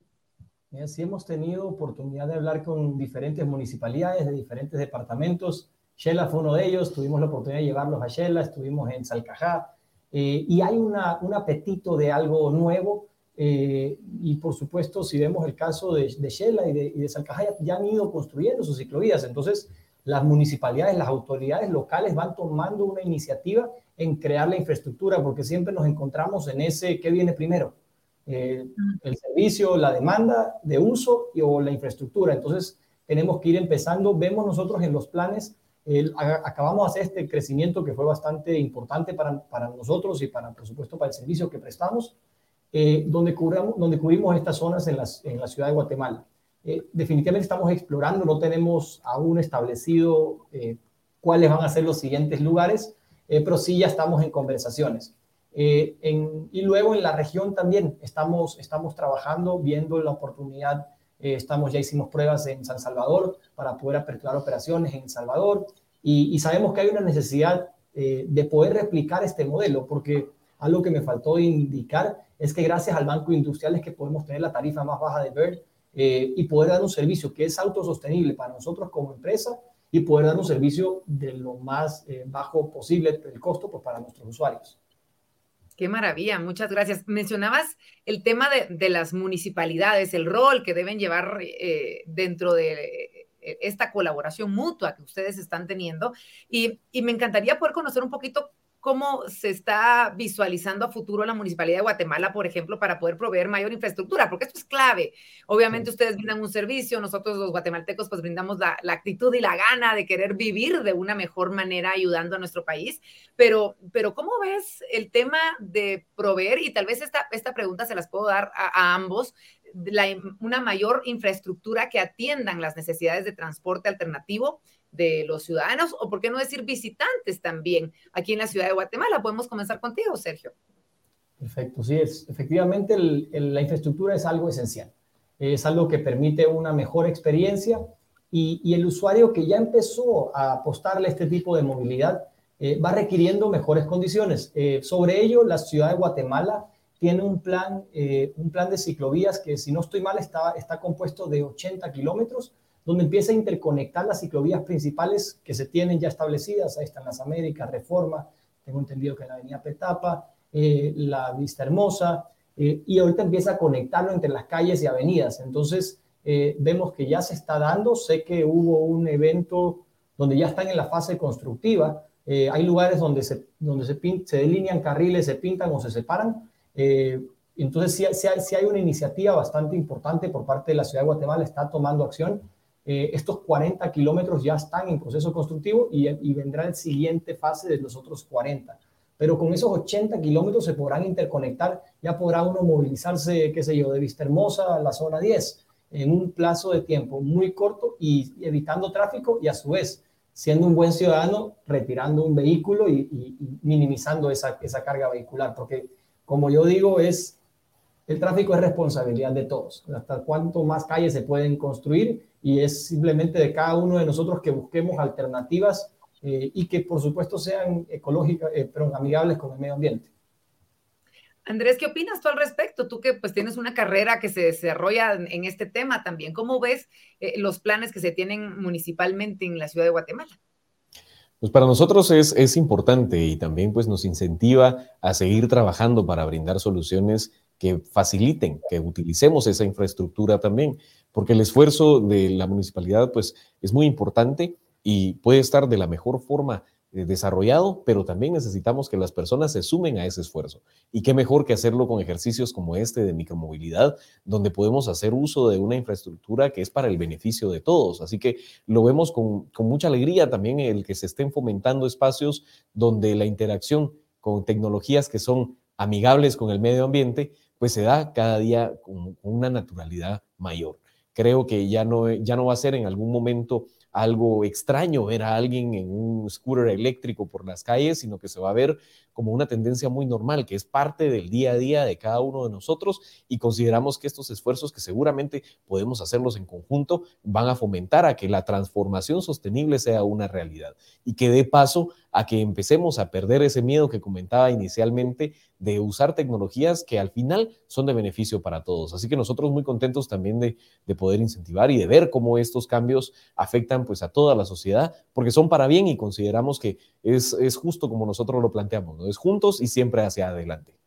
Sí hemos tenido oportunidad de hablar con diferentes municipalidades de diferentes departamentos. Shela fue uno de ellos, tuvimos la oportunidad de llevarlos a Shela, estuvimos en Salcajá, eh, y hay una, un apetito de algo nuevo. Eh, y por supuesto, si vemos el caso de, de Shela y de, y de Salcajá, ya han ido construyendo sus ciclovías. Entonces, las municipalidades, las autoridades locales van tomando una iniciativa en crear la infraestructura, porque siempre nos encontramos en ese, ¿qué viene primero? Eh, el servicio, la demanda de uso y, o la infraestructura. Entonces, tenemos que ir empezando. Vemos nosotros en los planes, acabamos de hacer este crecimiento que fue bastante importante para, para nosotros y para, por supuesto, para el servicio que prestamos, eh, donde, cubramos, donde cubrimos estas zonas en, las, en la ciudad de Guatemala. Eh, definitivamente estamos explorando, no tenemos aún establecido cuáles van a ser los siguientes lugares, pero sí ya estamos en conversaciones. Eh, y luego en la región también estamos, estamos trabajando, viendo la oportunidad. Eh, estamos, ya hicimos pruebas en San Salvador para poder aperturar operaciones en Salvador y, sabemos que hay una necesidad eh, de poder replicar este modelo porque algo que me faltó indicar es que gracias al Banco Industrial es que podemos tener la tarifa más baja de BERT y poder dar un servicio que es autosostenible para nosotros como empresa y poder dar un servicio de lo más bajo posible el costo pues, para nuestros usuarios. Qué maravilla, muchas gracias. Mencionabas el tema de, las municipalidades, el rol que deben llevar eh, dentro de eh, esta colaboración mutua que ustedes están teniendo y, y me encantaría poder conocer un poquito cómo se está visualizando a futuro la Municipalidad de Guatemala, por ejemplo, para poder proveer mayor infraestructura, porque esto es clave. Obviamente ustedes brindan un servicio, nosotros los guatemaltecos pues brindamos la, actitud y la gana de querer vivir de una mejor manera ayudando a nuestro país, pero, pero ¿cómo ves el tema de proveer? Y tal vez esta, esta pregunta se las puedo dar a, ambos, una mayor infraestructura que atiendan las necesidades de transporte alternativo de los ciudadanos o, por qué no decir, visitantes también aquí en la ciudad de Guatemala. Podemos comenzar contigo, Sergio. Perfecto, sí, es, efectivamente la infraestructura es algo esencial. Es algo que permite una mejor experiencia y, el usuario que ya empezó a apostarle a este tipo de movilidad eh, va requiriendo mejores condiciones. Eh, sobre ello, la ciudad de Guatemala tiene un plan, eh, un plan de ciclovías que, si no estoy mal, está, está compuesto de 80 kilómetros donde empieza a interconectar las ciclovías principales que se tienen ya establecidas. Ahí están las Américas, Reforma, tengo entendido que la Avenida Petapa, eh, la Vista Hermosa, eh, y ahorita empieza a conectarlo entre las calles y avenidas. Entonces, eh, vemos que ya se está dando. Sé que hubo un evento donde ya están en la fase constructiva. hay lugares donde, se, donde se, se, delinean carriles, se pintan o se separan. entonces, sí, sí, sí hay una iniciativa bastante importante por parte de la Ciudad de Guatemala, está tomando acción eh, estos 40 kilómetros ya están en proceso constructivo y, vendrá el siguiente fase de los otros 40. Pero con esos 80 kilómetros se podrán interconectar, ya podrá uno movilizarse, qué sé yo, de Vista Hermosa a la zona 10 en un plazo de tiempo muy corto y evitando tráfico y a su vez siendo un buen ciudadano, retirando un vehículo y, y minimizando esa, esa carga vehicular. Porque, como yo digo, es el tráfico es responsabilidad de todos. Hasta cuánto más calles se pueden construir y es simplemente de cada uno de nosotros que busquemos alternativas eh, y que por supuesto sean ecológicas, eh, pero amigables con el medio ambiente. Andrés, ¿qué opinas tú al respecto? Tú que pues tienes una carrera que se desarrolla en, este tema también. ¿Cómo ves eh, los planes que se tienen municipalmente en la ciudad de Guatemala? Pues para nosotros es, es importante y también pues nos incentiva a seguir trabajando para brindar soluciones que faciliten que utilicemos esa infraestructura también, porque el esfuerzo de la municipalidad pues es muy importante y puede estar de la mejor forma eh, desarrollado, pero también necesitamos que las personas se sumen a ese esfuerzo. Y qué mejor que hacerlo con ejercicios como este de micromovilidad, donde podemos hacer uso de una infraestructura que es para el beneficio de todos. Así que lo vemos con, con mucha alegría también el que se estén fomentando espacios donde la interacción con tecnologías que son amigables con el medio ambiente, pues se da cada día con, una naturalidad mayor. Creo que ya no, ya no va a ser en algún momento algo extraño ver a alguien en un scooter eléctrico por las calles, sino que se va a ver como una tendencia muy normal, que es parte del día a día de cada uno de nosotros y consideramos que estos esfuerzos que seguramente podemos hacerlos en conjunto van a fomentar a que la transformación sostenible sea una realidad y que dé paso a que empecemos a perder ese miedo que comentaba inicialmente de usar tecnologías que al final son de beneficio para todos. Así que nosotros muy contentos también de, poder incentivar y de ver cómo estos cambios afectan pues a toda la sociedad, porque son para bien y consideramos que es, es justo como nosotros lo planteamos. Es juntos y siempre hacia adelante.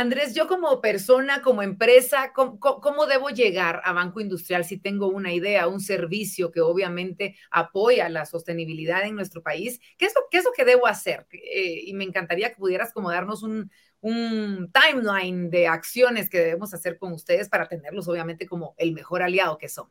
Andrés, yo como persona, como empresa, ¿cómo, debo llegar a Banco Industrial si tengo una idea, un servicio que obviamente apoya la sostenibilidad en nuestro país? ¿Qué es lo, qué es lo que debo hacer? Eh, y me encantaría que pudieras como darnos un, timeline de acciones que debemos hacer con ustedes para tenerlos obviamente como el mejor aliado que son.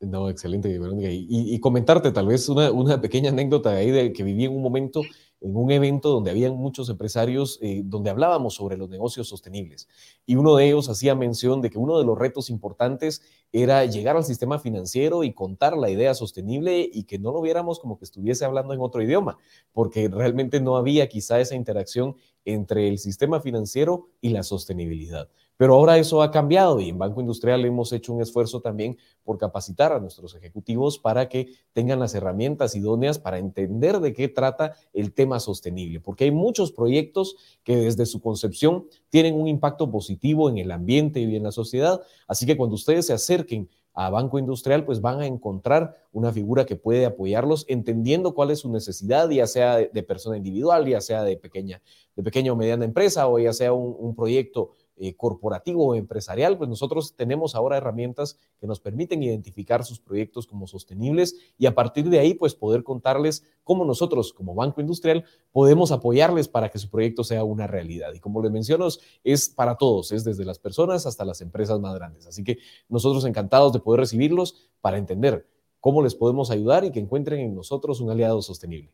No, excelente, Y, y, comentarte tal vez una, una, pequeña anécdota ahí de que viví en un momento en un evento donde habían muchos empresarios, eh, donde hablábamos sobre los negocios sostenibles. Y uno de ellos hacía mención de que uno de los retos importantes era llegar al sistema financiero y contar la idea sostenible y que no lo viéramos como que estuviese hablando en otro idioma, porque realmente no había quizá esa interacción entre el sistema financiero y la sostenibilidad. Pero ahora eso ha cambiado y en Banco Industrial hemos hecho un esfuerzo también por capacitar a nuestros ejecutivos para que tengan las herramientas idóneas para entender de qué trata el tema sostenible, porque hay muchos proyectos que desde su concepción tienen un impacto positivo en el ambiente y en la sociedad. Así que cuando ustedes se acerquen a Banco Industrial, pues van a encontrar una figura que puede apoyarlos entendiendo cuál es su necesidad, ya sea de, persona individual, ya sea de pequeña, de pequeña o mediana empresa, o ya sea un, un proyecto eh, corporativo o empresarial, pues nosotros tenemos ahora herramientas que nos permiten identificar sus proyectos como sostenibles y a partir de ahí, pues poder contarles cómo nosotros como Banco Industrial podemos apoyarles para que su proyecto sea una realidad. Y como les menciono, es para todos, es desde las personas hasta las empresas más grandes. Así que nosotros encantados de poder recibirlos para entender cómo les podemos ayudar y que encuentren en nosotros un aliado sostenible.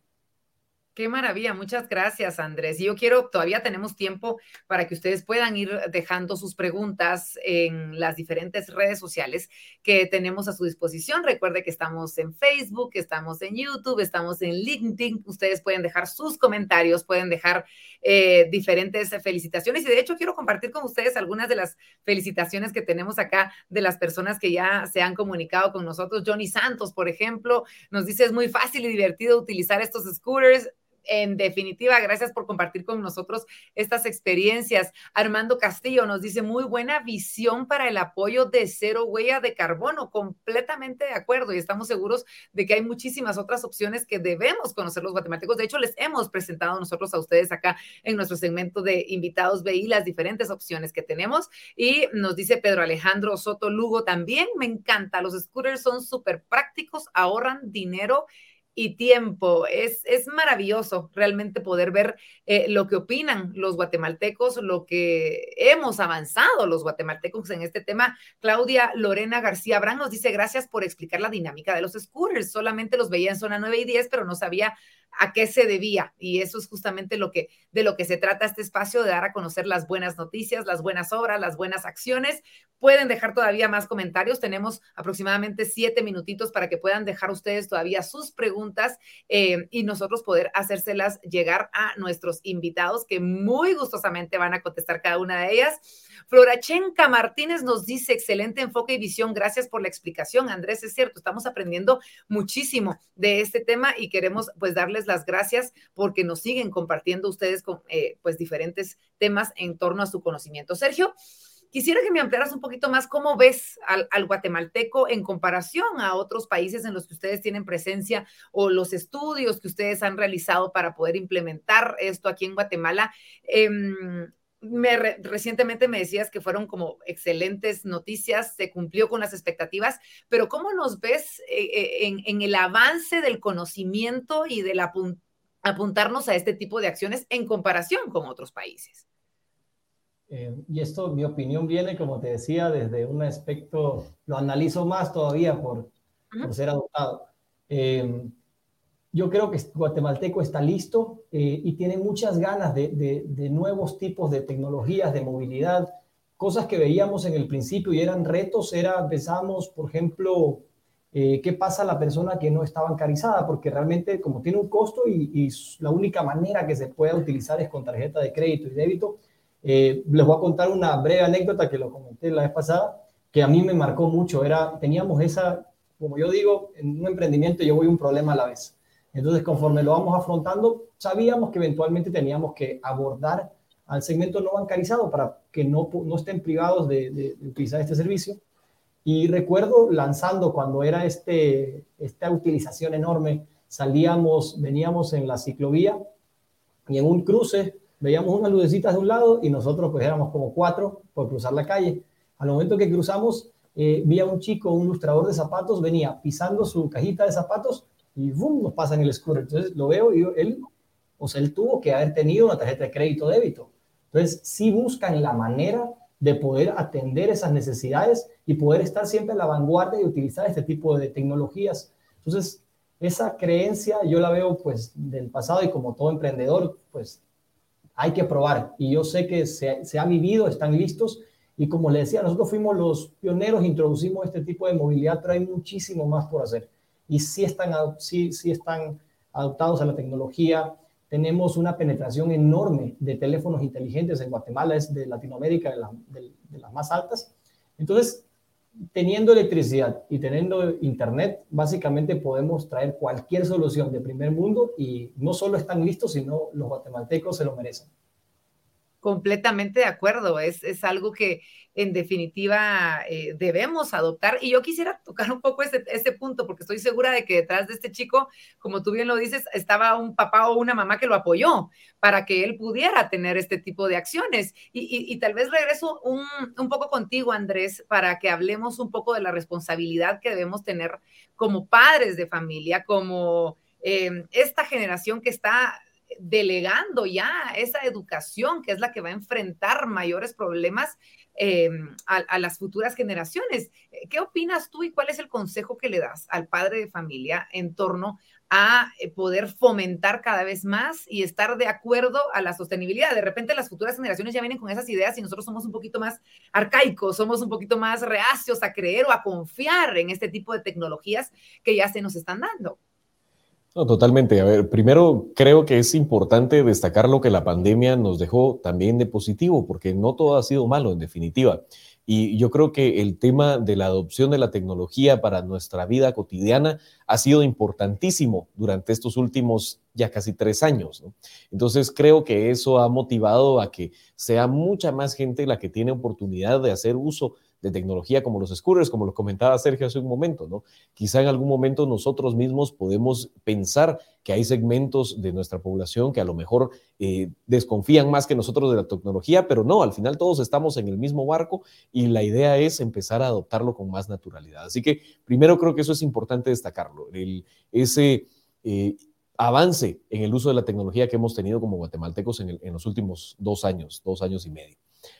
Qué maravilla, muchas gracias Andrés. Yo quiero, todavía tenemos tiempo para que ustedes puedan ir dejando sus preguntas en las diferentes redes sociales que tenemos a su disposición. Recuerde que estamos en Facebook, estamos en YouTube, estamos en LinkedIn. Ustedes pueden dejar sus comentarios, pueden dejar eh, diferentes felicitaciones. Y de hecho quiero compartir con ustedes algunas de las felicitaciones que tenemos acá de las personas que ya se han comunicado con nosotros. Johnny Santos, por ejemplo, nos dice es muy fácil y divertido utilizar estos scooters en definitiva, gracias por compartir con nosotros estas experiencias. Armando Castillo nos dice, muy buena visión para el apoyo de cero huella de carbono, completamente de acuerdo y estamos seguros de que hay muchísimas otras opciones que debemos conocer los guatemaltecos. De hecho, les hemos presentado nosotros a ustedes acá en nuestro segmento de invitados BI las diferentes opciones que tenemos y nos dice Pedro Alejandro Soto Lugo también, me encanta, los scooters son súper prácticos, ahorran dinero y tiempo. Es, es maravilloso realmente poder ver eh, lo que opinan los guatemaltecos, lo que hemos avanzado los guatemaltecos en este tema. Claudia Lorena García Brán nos dice gracias por explicar la dinámica de los scooters. Solamente los veía en zona 9 y 10, pero no sabía a qué se debía. Y eso es justamente lo que, de lo que se trata este espacio, de dar a conocer las buenas noticias, las buenas obras, las buenas acciones. Pueden dejar todavía más comentarios. Tenemos aproximadamente siete minutitos para que puedan dejar ustedes todavía sus preguntas eh, y nosotros poder hacérselas llegar a nuestros invitados que muy gustosamente van a contestar cada una de ellas. Florachenka Martínez nos dice, excelente enfoque y visión, gracias por la explicación. Andrés, es cierto, estamos aprendiendo muchísimo de este tema y queremos pues darles las gracias porque nos siguen compartiendo ustedes con eh, pues diferentes temas en torno a su conocimiento. Sergio, quisiera que me ampliaras un poquito más cómo ves al, al, guatemalteco en comparación a otros países en los que ustedes tienen presencia o los estudios que ustedes han realizado para poder implementar esto aquí en Guatemala. Eh, me recientemente me decías que fueron como excelentes noticias, se cumplió con las expectativas, pero ¿cómo nos ves eh, eh, en, el avance del conocimiento y del apuntarnos a este tipo de acciones en comparación con otros países? Eh, y esto, mi opinión viene, como te decía, desde un aspecto, lo analizo más todavía por, por ser adoptado yo creo que guatemalteco está listo eh, y tiene muchas ganas de, nuevos tipos de tecnologías, de movilidad, cosas que veíamos en el principio y eran retos, era, pensamos, por ejemplo, eh, qué pasa a la persona que no está bancarizada, porque realmente como tiene un costo y, la única manera que se pueda utilizar es con tarjeta de crédito y débito. Eh, les voy a contar una breve anécdota que lo comenté la vez pasada, que a mí me marcó mucho, era, teníamos esa, como yo digo, en un emprendimiento yo voy un problema a la vez Entonces, conforme lo vamos afrontando, sabíamos que eventualmente teníamos que abordar al segmento no bancarizado para que no, no estén privados de, de, utilizar este servicio. Y recuerdo lanzando cuando era este, esta utilización enorme, salíamos, veníamos en la ciclovía y en un cruce veíamos unas lucecitas de un lado y nosotros pues éramos como cuatro por cruzar la calle. Al momento que cruzamos, eh, vi a un chico, un ilustrador de zapatos, venía pisando su cajita de zapatos y ¡bum! nos pasa en el scooter. Entonces lo veo y él, o sea, él tuvo que haber tenido una tarjeta de crédito débito. Entonces, sí buscan la manera de poder atender esas necesidades y poder estar siempre a la vanguardia y utilizar este tipo de tecnologías. Entonces, esa creencia yo la veo pues del pasado y como todo emprendedor, pues hay que probar. Y yo sé que se, se ha vivido, están listos. Y como le decía, nosotros fuimos los pioneros, introducimos este tipo de movilidad, pero hay muchísimo más por hacer. Y sí están, sí, sí están adaptados a la tecnología, tenemos una penetración enorme de teléfonos inteligentes en Guatemala, es de Latinoamérica de, las más altas. Entonces, teniendo electricidad y teniendo internet, básicamente podemos traer cualquier solución de primer mundo y no solo están listos, sino los guatemaltecos se lo merecen. Completamente de acuerdo, es, es algo que en definitiva eh, debemos adoptar. Y yo quisiera tocar un poco ese, punto, porque estoy segura de que detrás de este chico, como tú bien lo dices, estaba un papá o una mamá que lo apoyó para que él pudiera tener este tipo de acciones. Y, y, tal vez regreso un, un, poco contigo, Andrés, para que hablemos un poco de la responsabilidad que debemos tener como padres de familia, como eh, esta generación que está delegando ya esa educación que es la que va a enfrentar mayores problemas eh, a, las futuras generaciones. ¿Qué opinas tú y cuál es el consejo que le das al padre de familia en torno a eh, poder fomentar cada vez más y estar de acuerdo a la sostenibilidad? De repente las futuras generaciones ya vienen con esas ideas y nosotros somos un poquito más arcaicos, somos un poquito más reacios a creer o a confiar en este tipo de tecnologías que ya se nos están dando. No, totalmente. A ver, primero creo que es importante destacar lo que la pandemia nos dejó también de positivo, porque no todo ha sido malo en definitiva. Y yo creo que el tema de la adopción de la tecnología para nuestra vida cotidiana ha sido importantísimo durante estos últimos ya casi tres años. Entonces creo que eso ha motivado a que sea mucha más gente la que tiene oportunidad de hacer uso de tecnología como los scooters, como lo comentaba Sergio hace un momento, ¿no? Quizá en algún momento nosotros mismos podemos pensar que hay segmentos de nuestra población que a lo mejor eh, desconfían más que nosotros de la tecnología, pero no, al final todos estamos en el mismo barco y la idea es empezar a adoptarlo con más naturalidad. Así que primero creo que eso es importante destacarlo, el, ese... Eh, avance en el uso de la tecnología que hemos tenido como guatemaltecos en, en los últimos dos años, dos años y medio.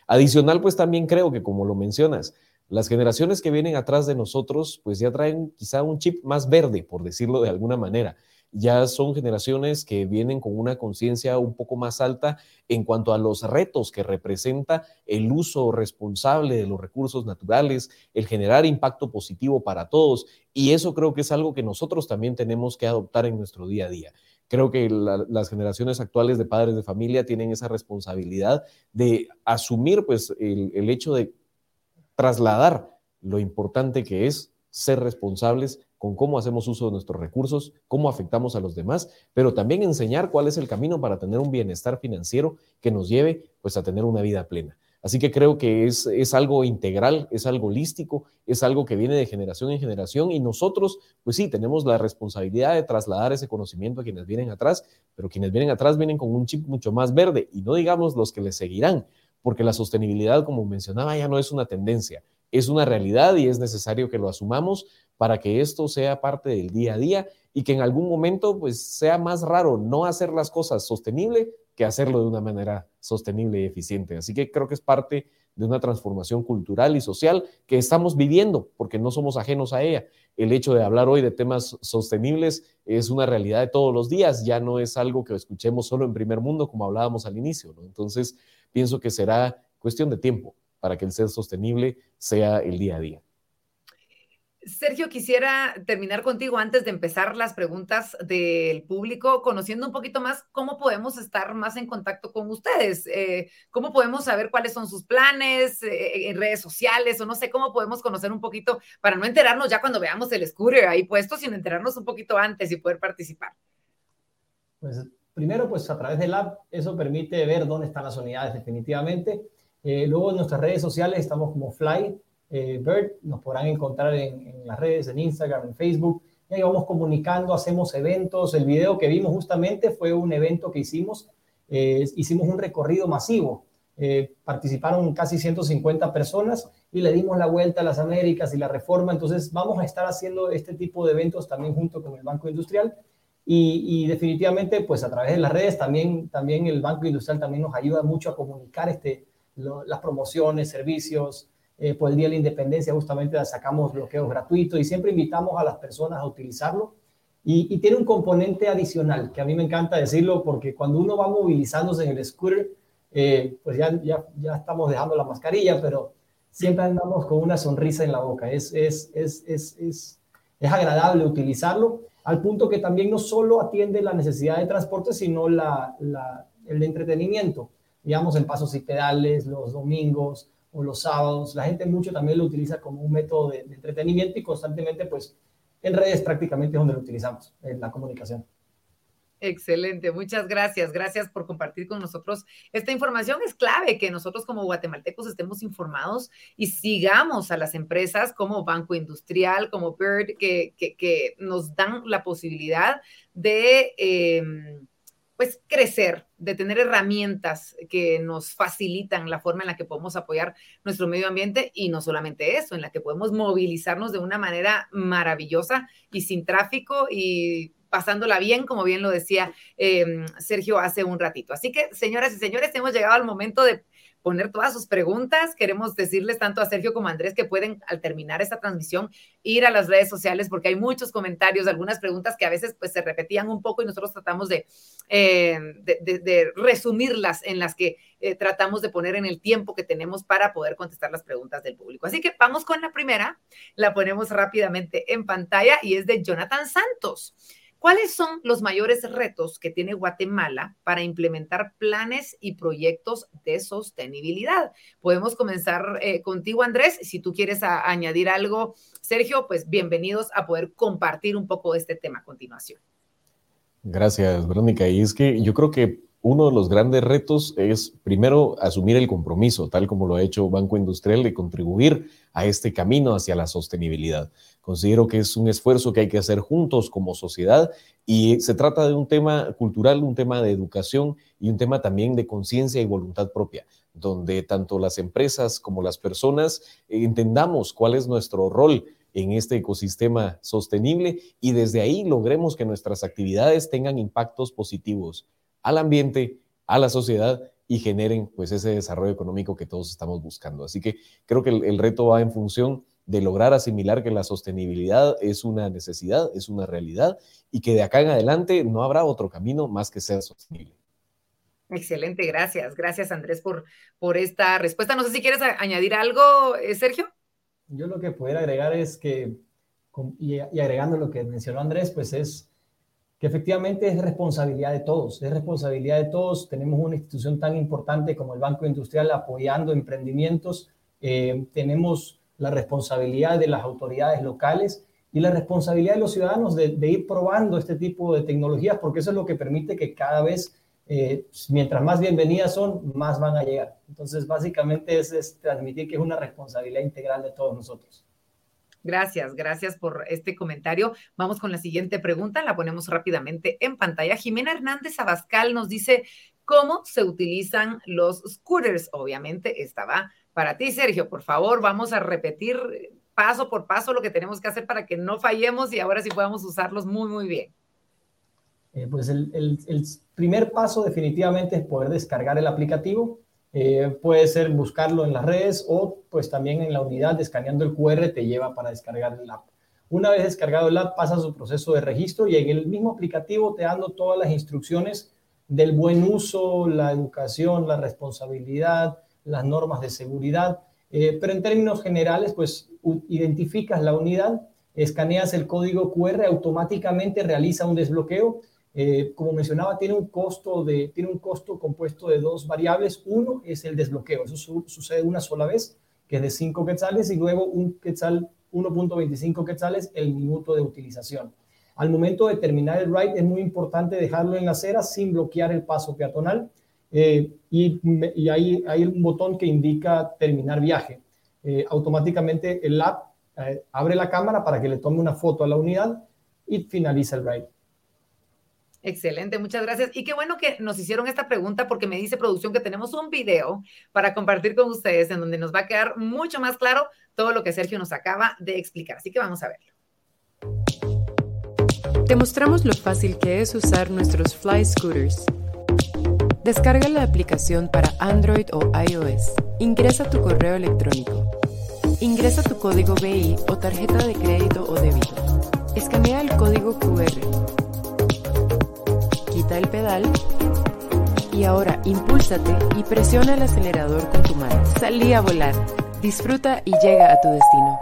Adicional, pues también creo que como lo mencionas, las generaciones que vienen atrás de nosotros, pues ya traen quizá un chip más verde, por decirlo de alguna manera. Ya son generaciones que vienen con una conciencia un poco más alta en cuanto a los retos que representa el uso responsable de los recursos naturales, el generar impacto positivo para todos. Y eso creo que es algo que nosotros también tenemos que adoptar en nuestro día a día. Creo que las generaciones actuales de padres de familia tienen esa responsabilidad de asumir pues el, el hecho de trasladar lo importante que es ser responsables con cómo hacemos uso de nuestros recursos, cómo afectamos a los demás, pero también enseñar cuál es el camino para tener un bienestar financiero que nos lleve pues a tener una vida plena. Así que creo que es, es algo integral, es algo holístico, es algo que viene de generación en generación y nosotros, pues sí, tenemos la responsabilidad de trasladar ese conocimiento a quienes vienen atrás, pero quienes vienen atrás vienen con un chip mucho más verde y no digamos los que les seguirán, porque la sostenibilidad, como mencionaba, ya no es una tendencia, es una realidad y es necesario que lo asumamos para que esto sea parte del día a día y que en algún momento pues sea más raro no hacer las cosas sostenible que hacerlo de una manera sostenible y eficiente. Así que creo que es parte de una transformación cultural y social que estamos viviendo, porque no somos ajenos a ella. El hecho de hablar hoy de temas sostenibles es una realidad de todos los días, ya no es algo que escuchemos solo en primer mundo, como hablábamos al inicio. Entonces, pienso que será cuestión de tiempo para que el ser sostenible sea el día a día. Sergio, quisiera terminar contigo antes de empezar las preguntas del público, conociendo un poquito más cómo podemos estar más en contacto con ustedes, eh, cómo podemos saber cuáles son sus planes eh, en redes sociales o no sé cómo podemos conocer un poquito para no enterarnos ya cuando veamos el scooter ahí puesto, sino enterarnos un poquito antes y poder participar. Pues primero, pues a través del app, eso permite ver dónde están las unidades definitivamente. Eh, luego en nuestras redes sociales estamos como Fly eh, Bird, nos podrán encontrar en, las redes, en Instagram, en Facebook. Y ahí vamos comunicando, hacemos eventos. El video que vimos justamente fue un evento que hicimos. Eh, hicimos un recorrido masivo. participaron casi 150 personas y le dimos la vuelta a las Américas y la reforma. Entonces vamos a estar haciendo este tipo de eventos también junto con el Banco Industrial. Y, definitivamente, pues a través de las redes también, también el Banco Industrial también nos ayuda mucho a comunicar este, las promociones, servicios. Eh, por el Día de la Independencia justamente sacamos bloqueos gratuitos y siempre invitamos a las personas a utilizarlo. Y, tiene un componente adicional que a mí me encanta decirlo porque cuando uno va movilizándose en el scooter, eh, pues ya, ya, ya estamos dejando la mascarilla, pero siempre andamos con una sonrisa en la boca. Es, es, es, es, es, es agradable utilizarlo, al punto que también no solo atiende la necesidad de transporte, sino la, el entretenimiento digamos, en pasos y pedales, los domingos o los sábados. La gente mucho también lo utiliza como un método de, entretenimiento y constantemente, pues, en redes prácticamente es donde lo utilizamos, en la comunicación. Excelente, muchas gracias. Gracias por compartir con nosotros esta información. Es clave que nosotros como guatemaltecos estemos informados y sigamos a las empresas como Banco Industrial, como Bird, que, que, nos dan la posibilidad de... Em, pues crecer, de tener herramientas que nos facilitan la forma en la que podemos apoyar nuestro medio ambiente y no solamente eso, en la que podemos movilizarnos de una manera maravillosa y sin tráfico y pasándola bien, como bien lo decía em, Sergio hace un ratito. Así que, señoras y señores, hemos llegado al momento de poner todas sus preguntas. Queremos decirles tanto a Sergio como a Andrés que pueden, al terminar esta transmisión, ir a las redes sociales porque hay muchos comentarios, algunas preguntas que a veces pues se repetían un poco y nosotros tratamos de, eh, de, resumirlas en las que eh, tratamos de poner en el tiempo que tenemos para poder contestar las preguntas del público. Así que vamos con la primera, la ponemos rápidamente en pantalla y es de Jonathan Santos. ¿Cuáles son los mayores retos que tiene Guatemala para implementar planes y proyectos de sostenibilidad? Podemos comenzar eh, contigo, Andrés. Si tú quieres añadir algo, Sergio, pues bienvenidos a poder compartir un poco este tema a continuación. Gracias, Verónica. Y es que yo creo que uno de los grandes retos es primero asumir el compromiso, tal como lo ha hecho Banco Industrial, de contribuir a este camino hacia la sostenibilidad. Considero que es un esfuerzo que hay que hacer juntos como sociedad y se trata de un tema cultural, un tema de educación y un tema también de conciencia y voluntad propia, donde tanto las empresas como las personas entendamos cuál es nuestro rol en este ecosistema sostenible y desde ahí logremos que nuestras actividades tengan impactos positivos al ambiente, a la sociedad y generen pues ese desarrollo económico que todos estamos buscando. Así que creo que el, reto va en función de lograr asimilar que la sostenibilidad es una necesidad, es una realidad y que de acá en adelante no habrá otro camino más que ser sostenible. Excelente, gracias. Gracias Andrés por, por esta respuesta. No sé si quieres añadir algo, eh, Sergio. Yo lo que pudiera agregar es que, y, y agregando lo que mencionó Andrés, pues es que efectivamente es responsabilidad de todos, es responsabilidad de todos. Tenemos una institución tan importante como el Banco Industrial apoyando emprendimientos, eh, tenemos la responsabilidad de las autoridades locales y la responsabilidad de los ciudadanos de, ir probando este tipo de tecnologías, porque eso es lo que permite que cada vez, eh, mientras más bienvenidas son, más van a llegar. Entonces, básicamente es, es transmitir que es una responsabilidad integral de todos nosotros. Gracias, gracias por este comentario. Vamos con la siguiente pregunta, la ponemos rápidamente en pantalla. Jimena Hernández Abascal nos dice cómo se utilizan los scooters. Obviamente estaba para ti, Sergio. Por favor, vamos a repetir paso por paso lo que tenemos que hacer para que no fallemos y ahora sí podamos usarlos muy, muy bien. Eh, pues el, primer paso definitivamente es poder descargar el aplicativo eh, puede ser buscarlo en las redes o pues también en la unidad escaneando el QR te lleva para descargar el app. Una vez descargado el app pasa su proceso de registro y en el mismo aplicativo te dando todas las instrucciones del buen uso, la educación, la responsabilidad, las normas de seguridad. Eh, pero en términos generales, pues identificas la unidad, escaneas el código QR, automáticamente realiza un desbloqueo eh, como mencionaba, tiene un, costo de, tiene un costo compuesto de dos variables. Uno es el desbloqueo, eso sucede una sola vez, que es de 5 quetzales, y luego un quetzal, 1.25 quetzales el minuto de utilización. Al momento de terminar el ride es muy importante dejarlo en la acera sin bloquear el paso peatonal eh, y, y hay, hay, un botón que indica terminar viaje. Eh, automáticamente el app eh, abre la cámara para que le tome una foto a la unidad y finaliza el ride. Excelente, muchas gracias. Y qué bueno que nos hicieron esta pregunta porque me dice producción que tenemos un video para compartir con ustedes en donde nos va a quedar mucho más claro todo lo que Sergio nos acaba de explicar. Así que vamos a verlo. Te mostramos lo fácil que es usar nuestros Fly Scooters. Descarga la aplicación para Android o iOS. Ingresa tu correo electrónico. Ingresa tu código BI o tarjeta de crédito o débito. Escanea el código QR. Quita el pedal. Y ahora impúlsate y presiona el acelerador con tu mano. Salí a volar. Disfruta y llega a tu destino.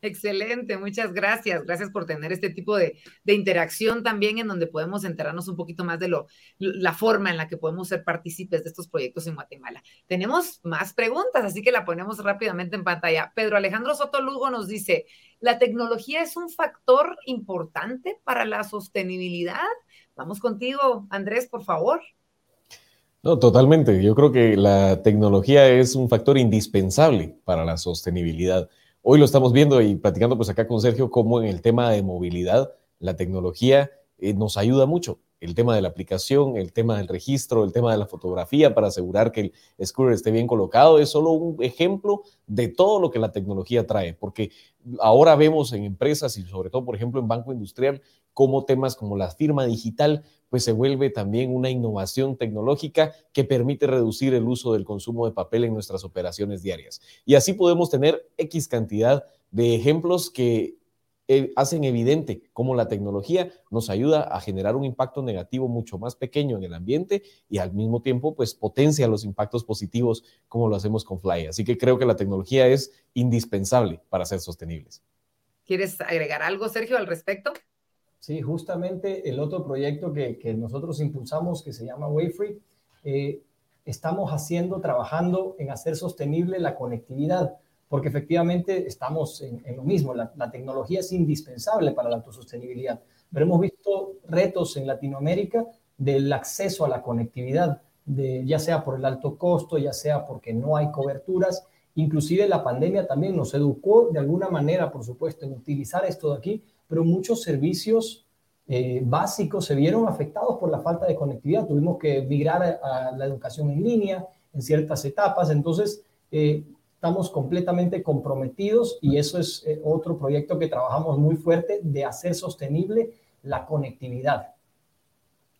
Excelente, muchas gracias. Gracias por tener este tipo de, interacción también en donde podemos enterarnos un poquito más de lo, la forma en la que podemos ser partícipes de estos proyectos en Guatemala. Tenemos más preguntas, así que la ponemos rápidamente en pantalla. Pedro Alejandro Soto Lugo nos dice, ¿la tecnología es un factor importante para la sostenibilidad? Vamos contigo, Andrés, por favor. No, totalmente. Yo creo que la tecnología es un factor indispensable para la sostenibilidad. Hoy lo estamos viendo y platicando pues acá con Sergio cómo en el tema de movilidad la tecnología eh, nos ayuda mucho. El tema de la aplicación, el tema del registro, el tema de la fotografía para asegurar que el scooter esté bien colocado es solo un ejemplo de todo lo que la tecnología trae, porque ahora vemos en empresas y sobre todo, por ejemplo, en Banco Industrial, cómo temas como la firma digital pues se vuelve también una innovación tecnológica que permite reducir el uso del consumo de papel en nuestras operaciones diarias. Y así podemos tener X cantidad de ejemplos que hacen evidente cómo la tecnología nos ayuda a generar un impacto negativo mucho más pequeño en el ambiente y al mismo tiempo pues potencia los impactos positivos como lo hacemos con Fly. Así que creo que la tecnología es indispensable para ser sostenibles. ¿Quieres agregar algo, Sergio, al respecto? Sí, justamente el otro proyecto que, que nosotros impulsamos, que se llama Wayfree, eh, estamos haciendo, trabajando en hacer sostenible la conectividad, porque efectivamente estamos en, en lo mismo, la, la, tecnología es indispensable para la autosostenibilidad, pero hemos visto retos en Latinoamérica del acceso a la conectividad, de, ya sea por el alto costo, ya sea porque no hay coberturas, inclusive la pandemia también nos educó de alguna manera, por supuesto, en utilizar esto de aquí, pero muchos servicios eh, básicos se vieron afectados por la falta de conectividad. Tuvimos que migrar a, a la educación en línea en ciertas etapas, entonces eh, estamos completamente comprometidos y eso es eh, otro proyecto que trabajamos muy fuerte de hacer sostenible la conectividad.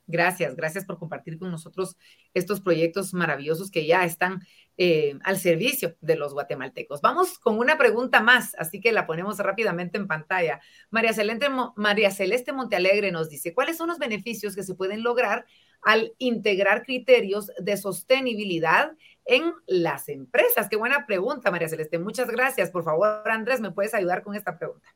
Gracias, gracias por compartir con nosotros estos proyectos maravillosos que ya están eh, al servicio de los guatemaltecos. Vamos con una pregunta más, así que la ponemos rápidamente en pantalla. María Celeste, María Celeste Montealegre nos dice, ¿cuáles son los beneficios que se pueden lograr al integrar criterios de sostenibilidad en las empresas? Qué buena pregunta, María Celeste. Muchas gracias. Por favor, Andrés, ¿me puedes ayudar con esta pregunta?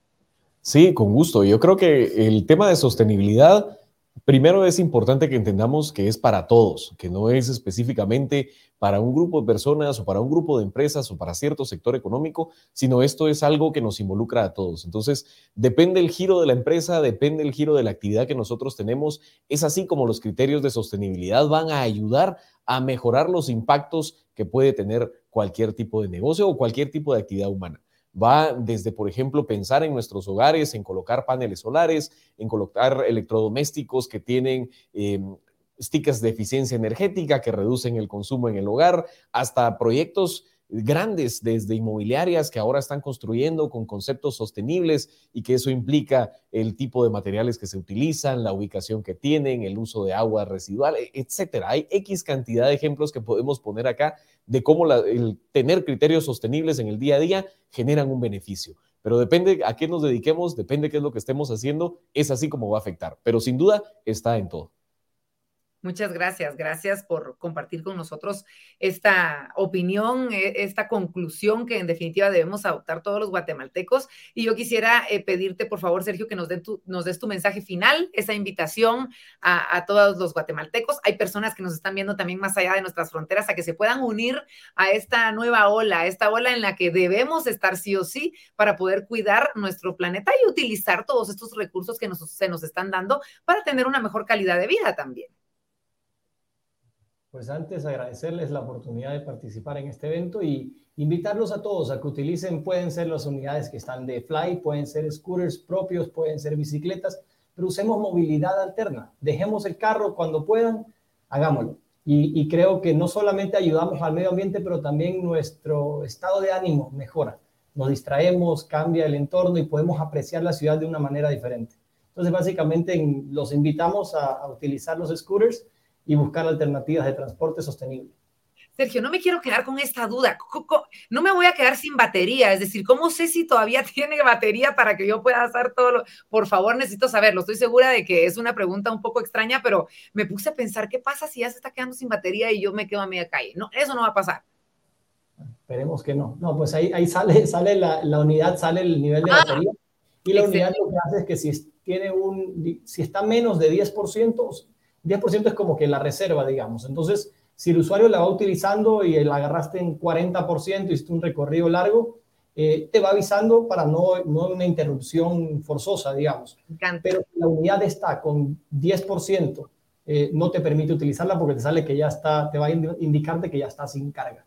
Sí, con gusto. Yo creo que el tema de sostenibilidad Primero es importante que entendamos que es para todos, que no es específicamente para un grupo de personas o para un grupo de empresas o para cierto sector económico, sino esto es algo que nos involucra a todos. Entonces, depende el giro de la empresa, depende el giro de la actividad que nosotros tenemos. Es así como los criterios de sostenibilidad van a ayudar a mejorar los impactos que puede tener cualquier tipo de negocio o cualquier tipo de actividad humana va desde, por ejemplo, pensar en nuestros hogares, en colocar paneles solares, en colocar electrodomésticos que tienen eh, stickers de eficiencia energética que reducen el consumo en el hogar, hasta proyectos grandes desde inmobiliarias que ahora están construyendo con conceptos sostenibles y que eso implica el tipo de materiales que se utilizan, la ubicación que tienen, el uso de agua residual, e, etcétera. Hay X cantidad de ejemplos que podemos poner acá de cómo el tener criterios sostenibles en el día a día generan un beneficio. Pero depende a qué nos dediquemos, depende qué es lo que estemos haciendo, es así como va a afectar. Pero sin duda está en todo. Muchas gracias, gracias por compartir con nosotros esta opinión, e, esta conclusión que en definitiva debemos adoptar todos los guatemaltecos. Y yo quisiera eh, pedirte, por favor, Sergio, que nos, nos des tu mensaje final, esa invitación a, todos los guatemaltecos. Hay personas que nos están viendo también más allá de nuestras fronteras a que se puedan unir a esta nueva ola, a esta ola en la que debemos estar sí o sí para poder cuidar nuestro planeta y utilizar todos estos recursos que se nos están dando para tener una mejor calidad de vida también. Pues antes agradecerles la oportunidad de participar en este evento y invitarlos a todos a que utilicen, pueden ser las unidades que están de Fly, pueden ser scooters propios, pueden ser bicicletas, pero usemos movilidad alterna. Dejemos el carro cuando puedan, hagámoslo. Y, y, creo que no solamente ayudamos al medio ambiente, pero también nuestro estado de ánimo mejora. Nos distraemos, cambia el entorno y podemos apreciar la ciudad de una manera diferente. Entonces, básicamente, los invitamos a, a utilizar los scooters y buscar alternativas de transporte sostenible. Sergio, no me quiero quedar con esta duda. No me voy a quedar sin batería. Es decir, ¿cómo sé si todavía [laughs] tiene batería para que yo pueda hacer todo lo... Por favor, necesito saberlo. Estoy segura de que es una pregunta un poco extraña, pero me puse a pensar, ¿qué pasa si ya se está quedando sin batería y yo me quedo a media calle? No, eso no va a pasar. Esperemos que no. No, pues ahí, ahí sale, [laughs] sale la, la unidad, sale el nivel de ah, batería. Y la unidad lo que hace es que si, tiene un, si está menos de 10%, 10% es como que la reserva, digamos. Entonces, si el usuario la va utilizando y la agarraste en 40% y hiciste un recorrido largo, eh, te va avisando para no, no una interrupción forzosa, digamos. Pero la unidad está con 10%, eh, no te permite utilizarla porque te sale que ya está, te va a indicarte que ya está sin carga.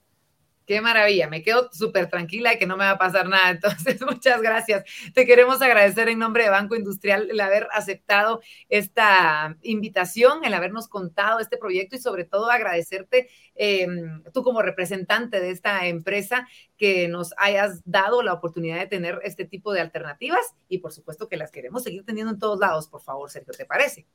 Qué maravilla, me quedo súper tranquila y que no me va a pasar nada. [laughs] Entonces, muchas gracias. Te queremos agradecer en nombre de Banco Industrial el haber aceptado esta invitación, el habernos contado este proyecto y sobre todo agradecerte em, tú como representante de esta empresa que nos hayas dado la oportunidad de tener este tipo de alternativas y por supuesto que las queremos seguir teniendo en todos lados, por favor, Sergio, ¿te parece?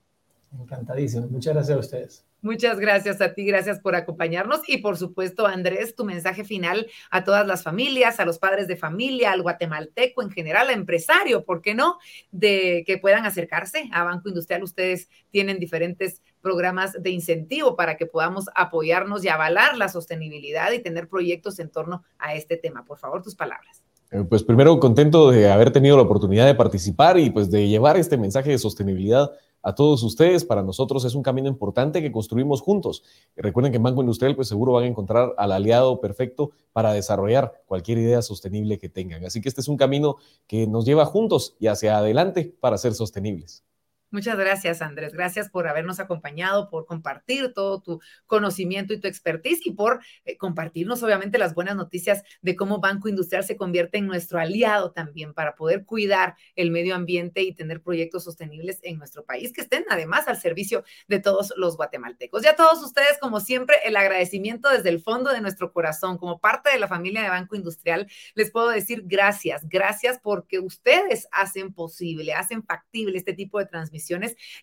Encantadísimo. Muchas gracias a ustedes. Muchas gracias a ti, gracias por acompañarnos y por supuesto, Andrés, tu mensaje final a todas las familias, a los padres de familia, al guatemalteco en general, al empresario, ¿por qué no? De que puedan acercarse a Banco Industrial. Ustedes tienen diferentes programas de incentivo para que podamos apoyarnos y avalar la sostenibilidad y tener proyectos en torno a este tema. Por favor, tus palabras. Eh, pues primero contento de haber tenido la oportunidad de participar y pues de llevar este mensaje de sostenibilidad a todos ustedes. Para nosotros es un camino importante que construimos juntos. recuerden que en Banco Industrial pues seguro van a encontrar al aliado perfecto para desarrollar cualquier idea sostenible que tengan. Así que este es un camino que nos lleva juntos y hacia adelante para ser sostenibles. Muchas gracias, Andrés. Gracias por habernos acompañado, por compartir todo tu conocimiento y tu expertise y por eh, compartirnos, obviamente, las buenas noticias de cómo Banco Industrial se convierte en nuestro aliado también para poder cuidar el medio ambiente y tener proyectos sostenibles en nuestro país que estén además al servicio de todos los guatemaltecos. Y a todos ustedes, como siempre, el agradecimiento desde el fondo de nuestro corazón, como parte de la familia de Banco Industrial, les puedo decir gracias, gracias porque ustedes hacen posible, hacen factible este tipo de transmisión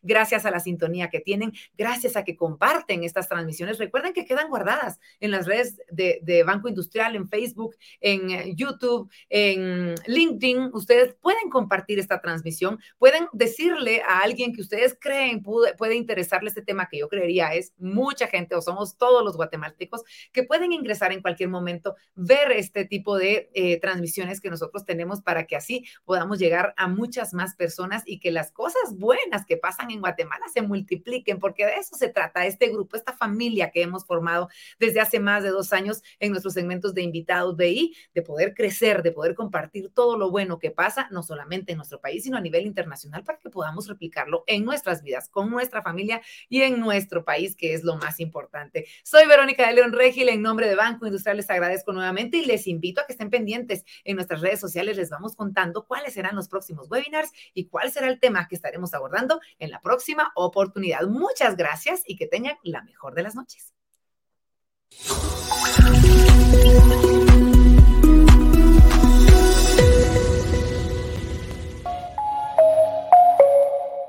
gracias a la sintonía que tienen, gracias a que comparten estas transmisiones. Recuerden que quedan guardadas en las redes de, Banco Industrial, en Facebook, en eh, YouTube, en LinkedIn. Ustedes pueden compartir esta transmisión, pueden decirle a alguien que ustedes creen puede, puede interesarle este tema que yo creería es mucha gente o somos todos los guatemaltecos que pueden ingresar en cualquier momento, ver este tipo de eh, transmisiones que nosotros tenemos para que así podamos llegar a muchas más personas y que las cosas buenas que pasan en Guatemala se multipliquen, porque de eso se trata este grupo, esta familia que hemos formado desde hace más de dos años en nuestros segmentos de invitados BI, de poder crecer, de poder compartir todo lo bueno que pasa, no solamente en nuestro país, sino a nivel internacional, para que podamos replicarlo en nuestras vidas, con nuestra familia y en nuestro país, que es lo más importante. Soy Verónica de León Regil, en nombre de Banco Industrial les agradezco nuevamente y les invito a que estén pendientes en nuestras redes sociales, les vamos contando cuáles serán los próximos webinars y cuál será el tema que estaremos abordando en la próxima oportunidad. Muchas gracias y que tengan la mejor de las noches.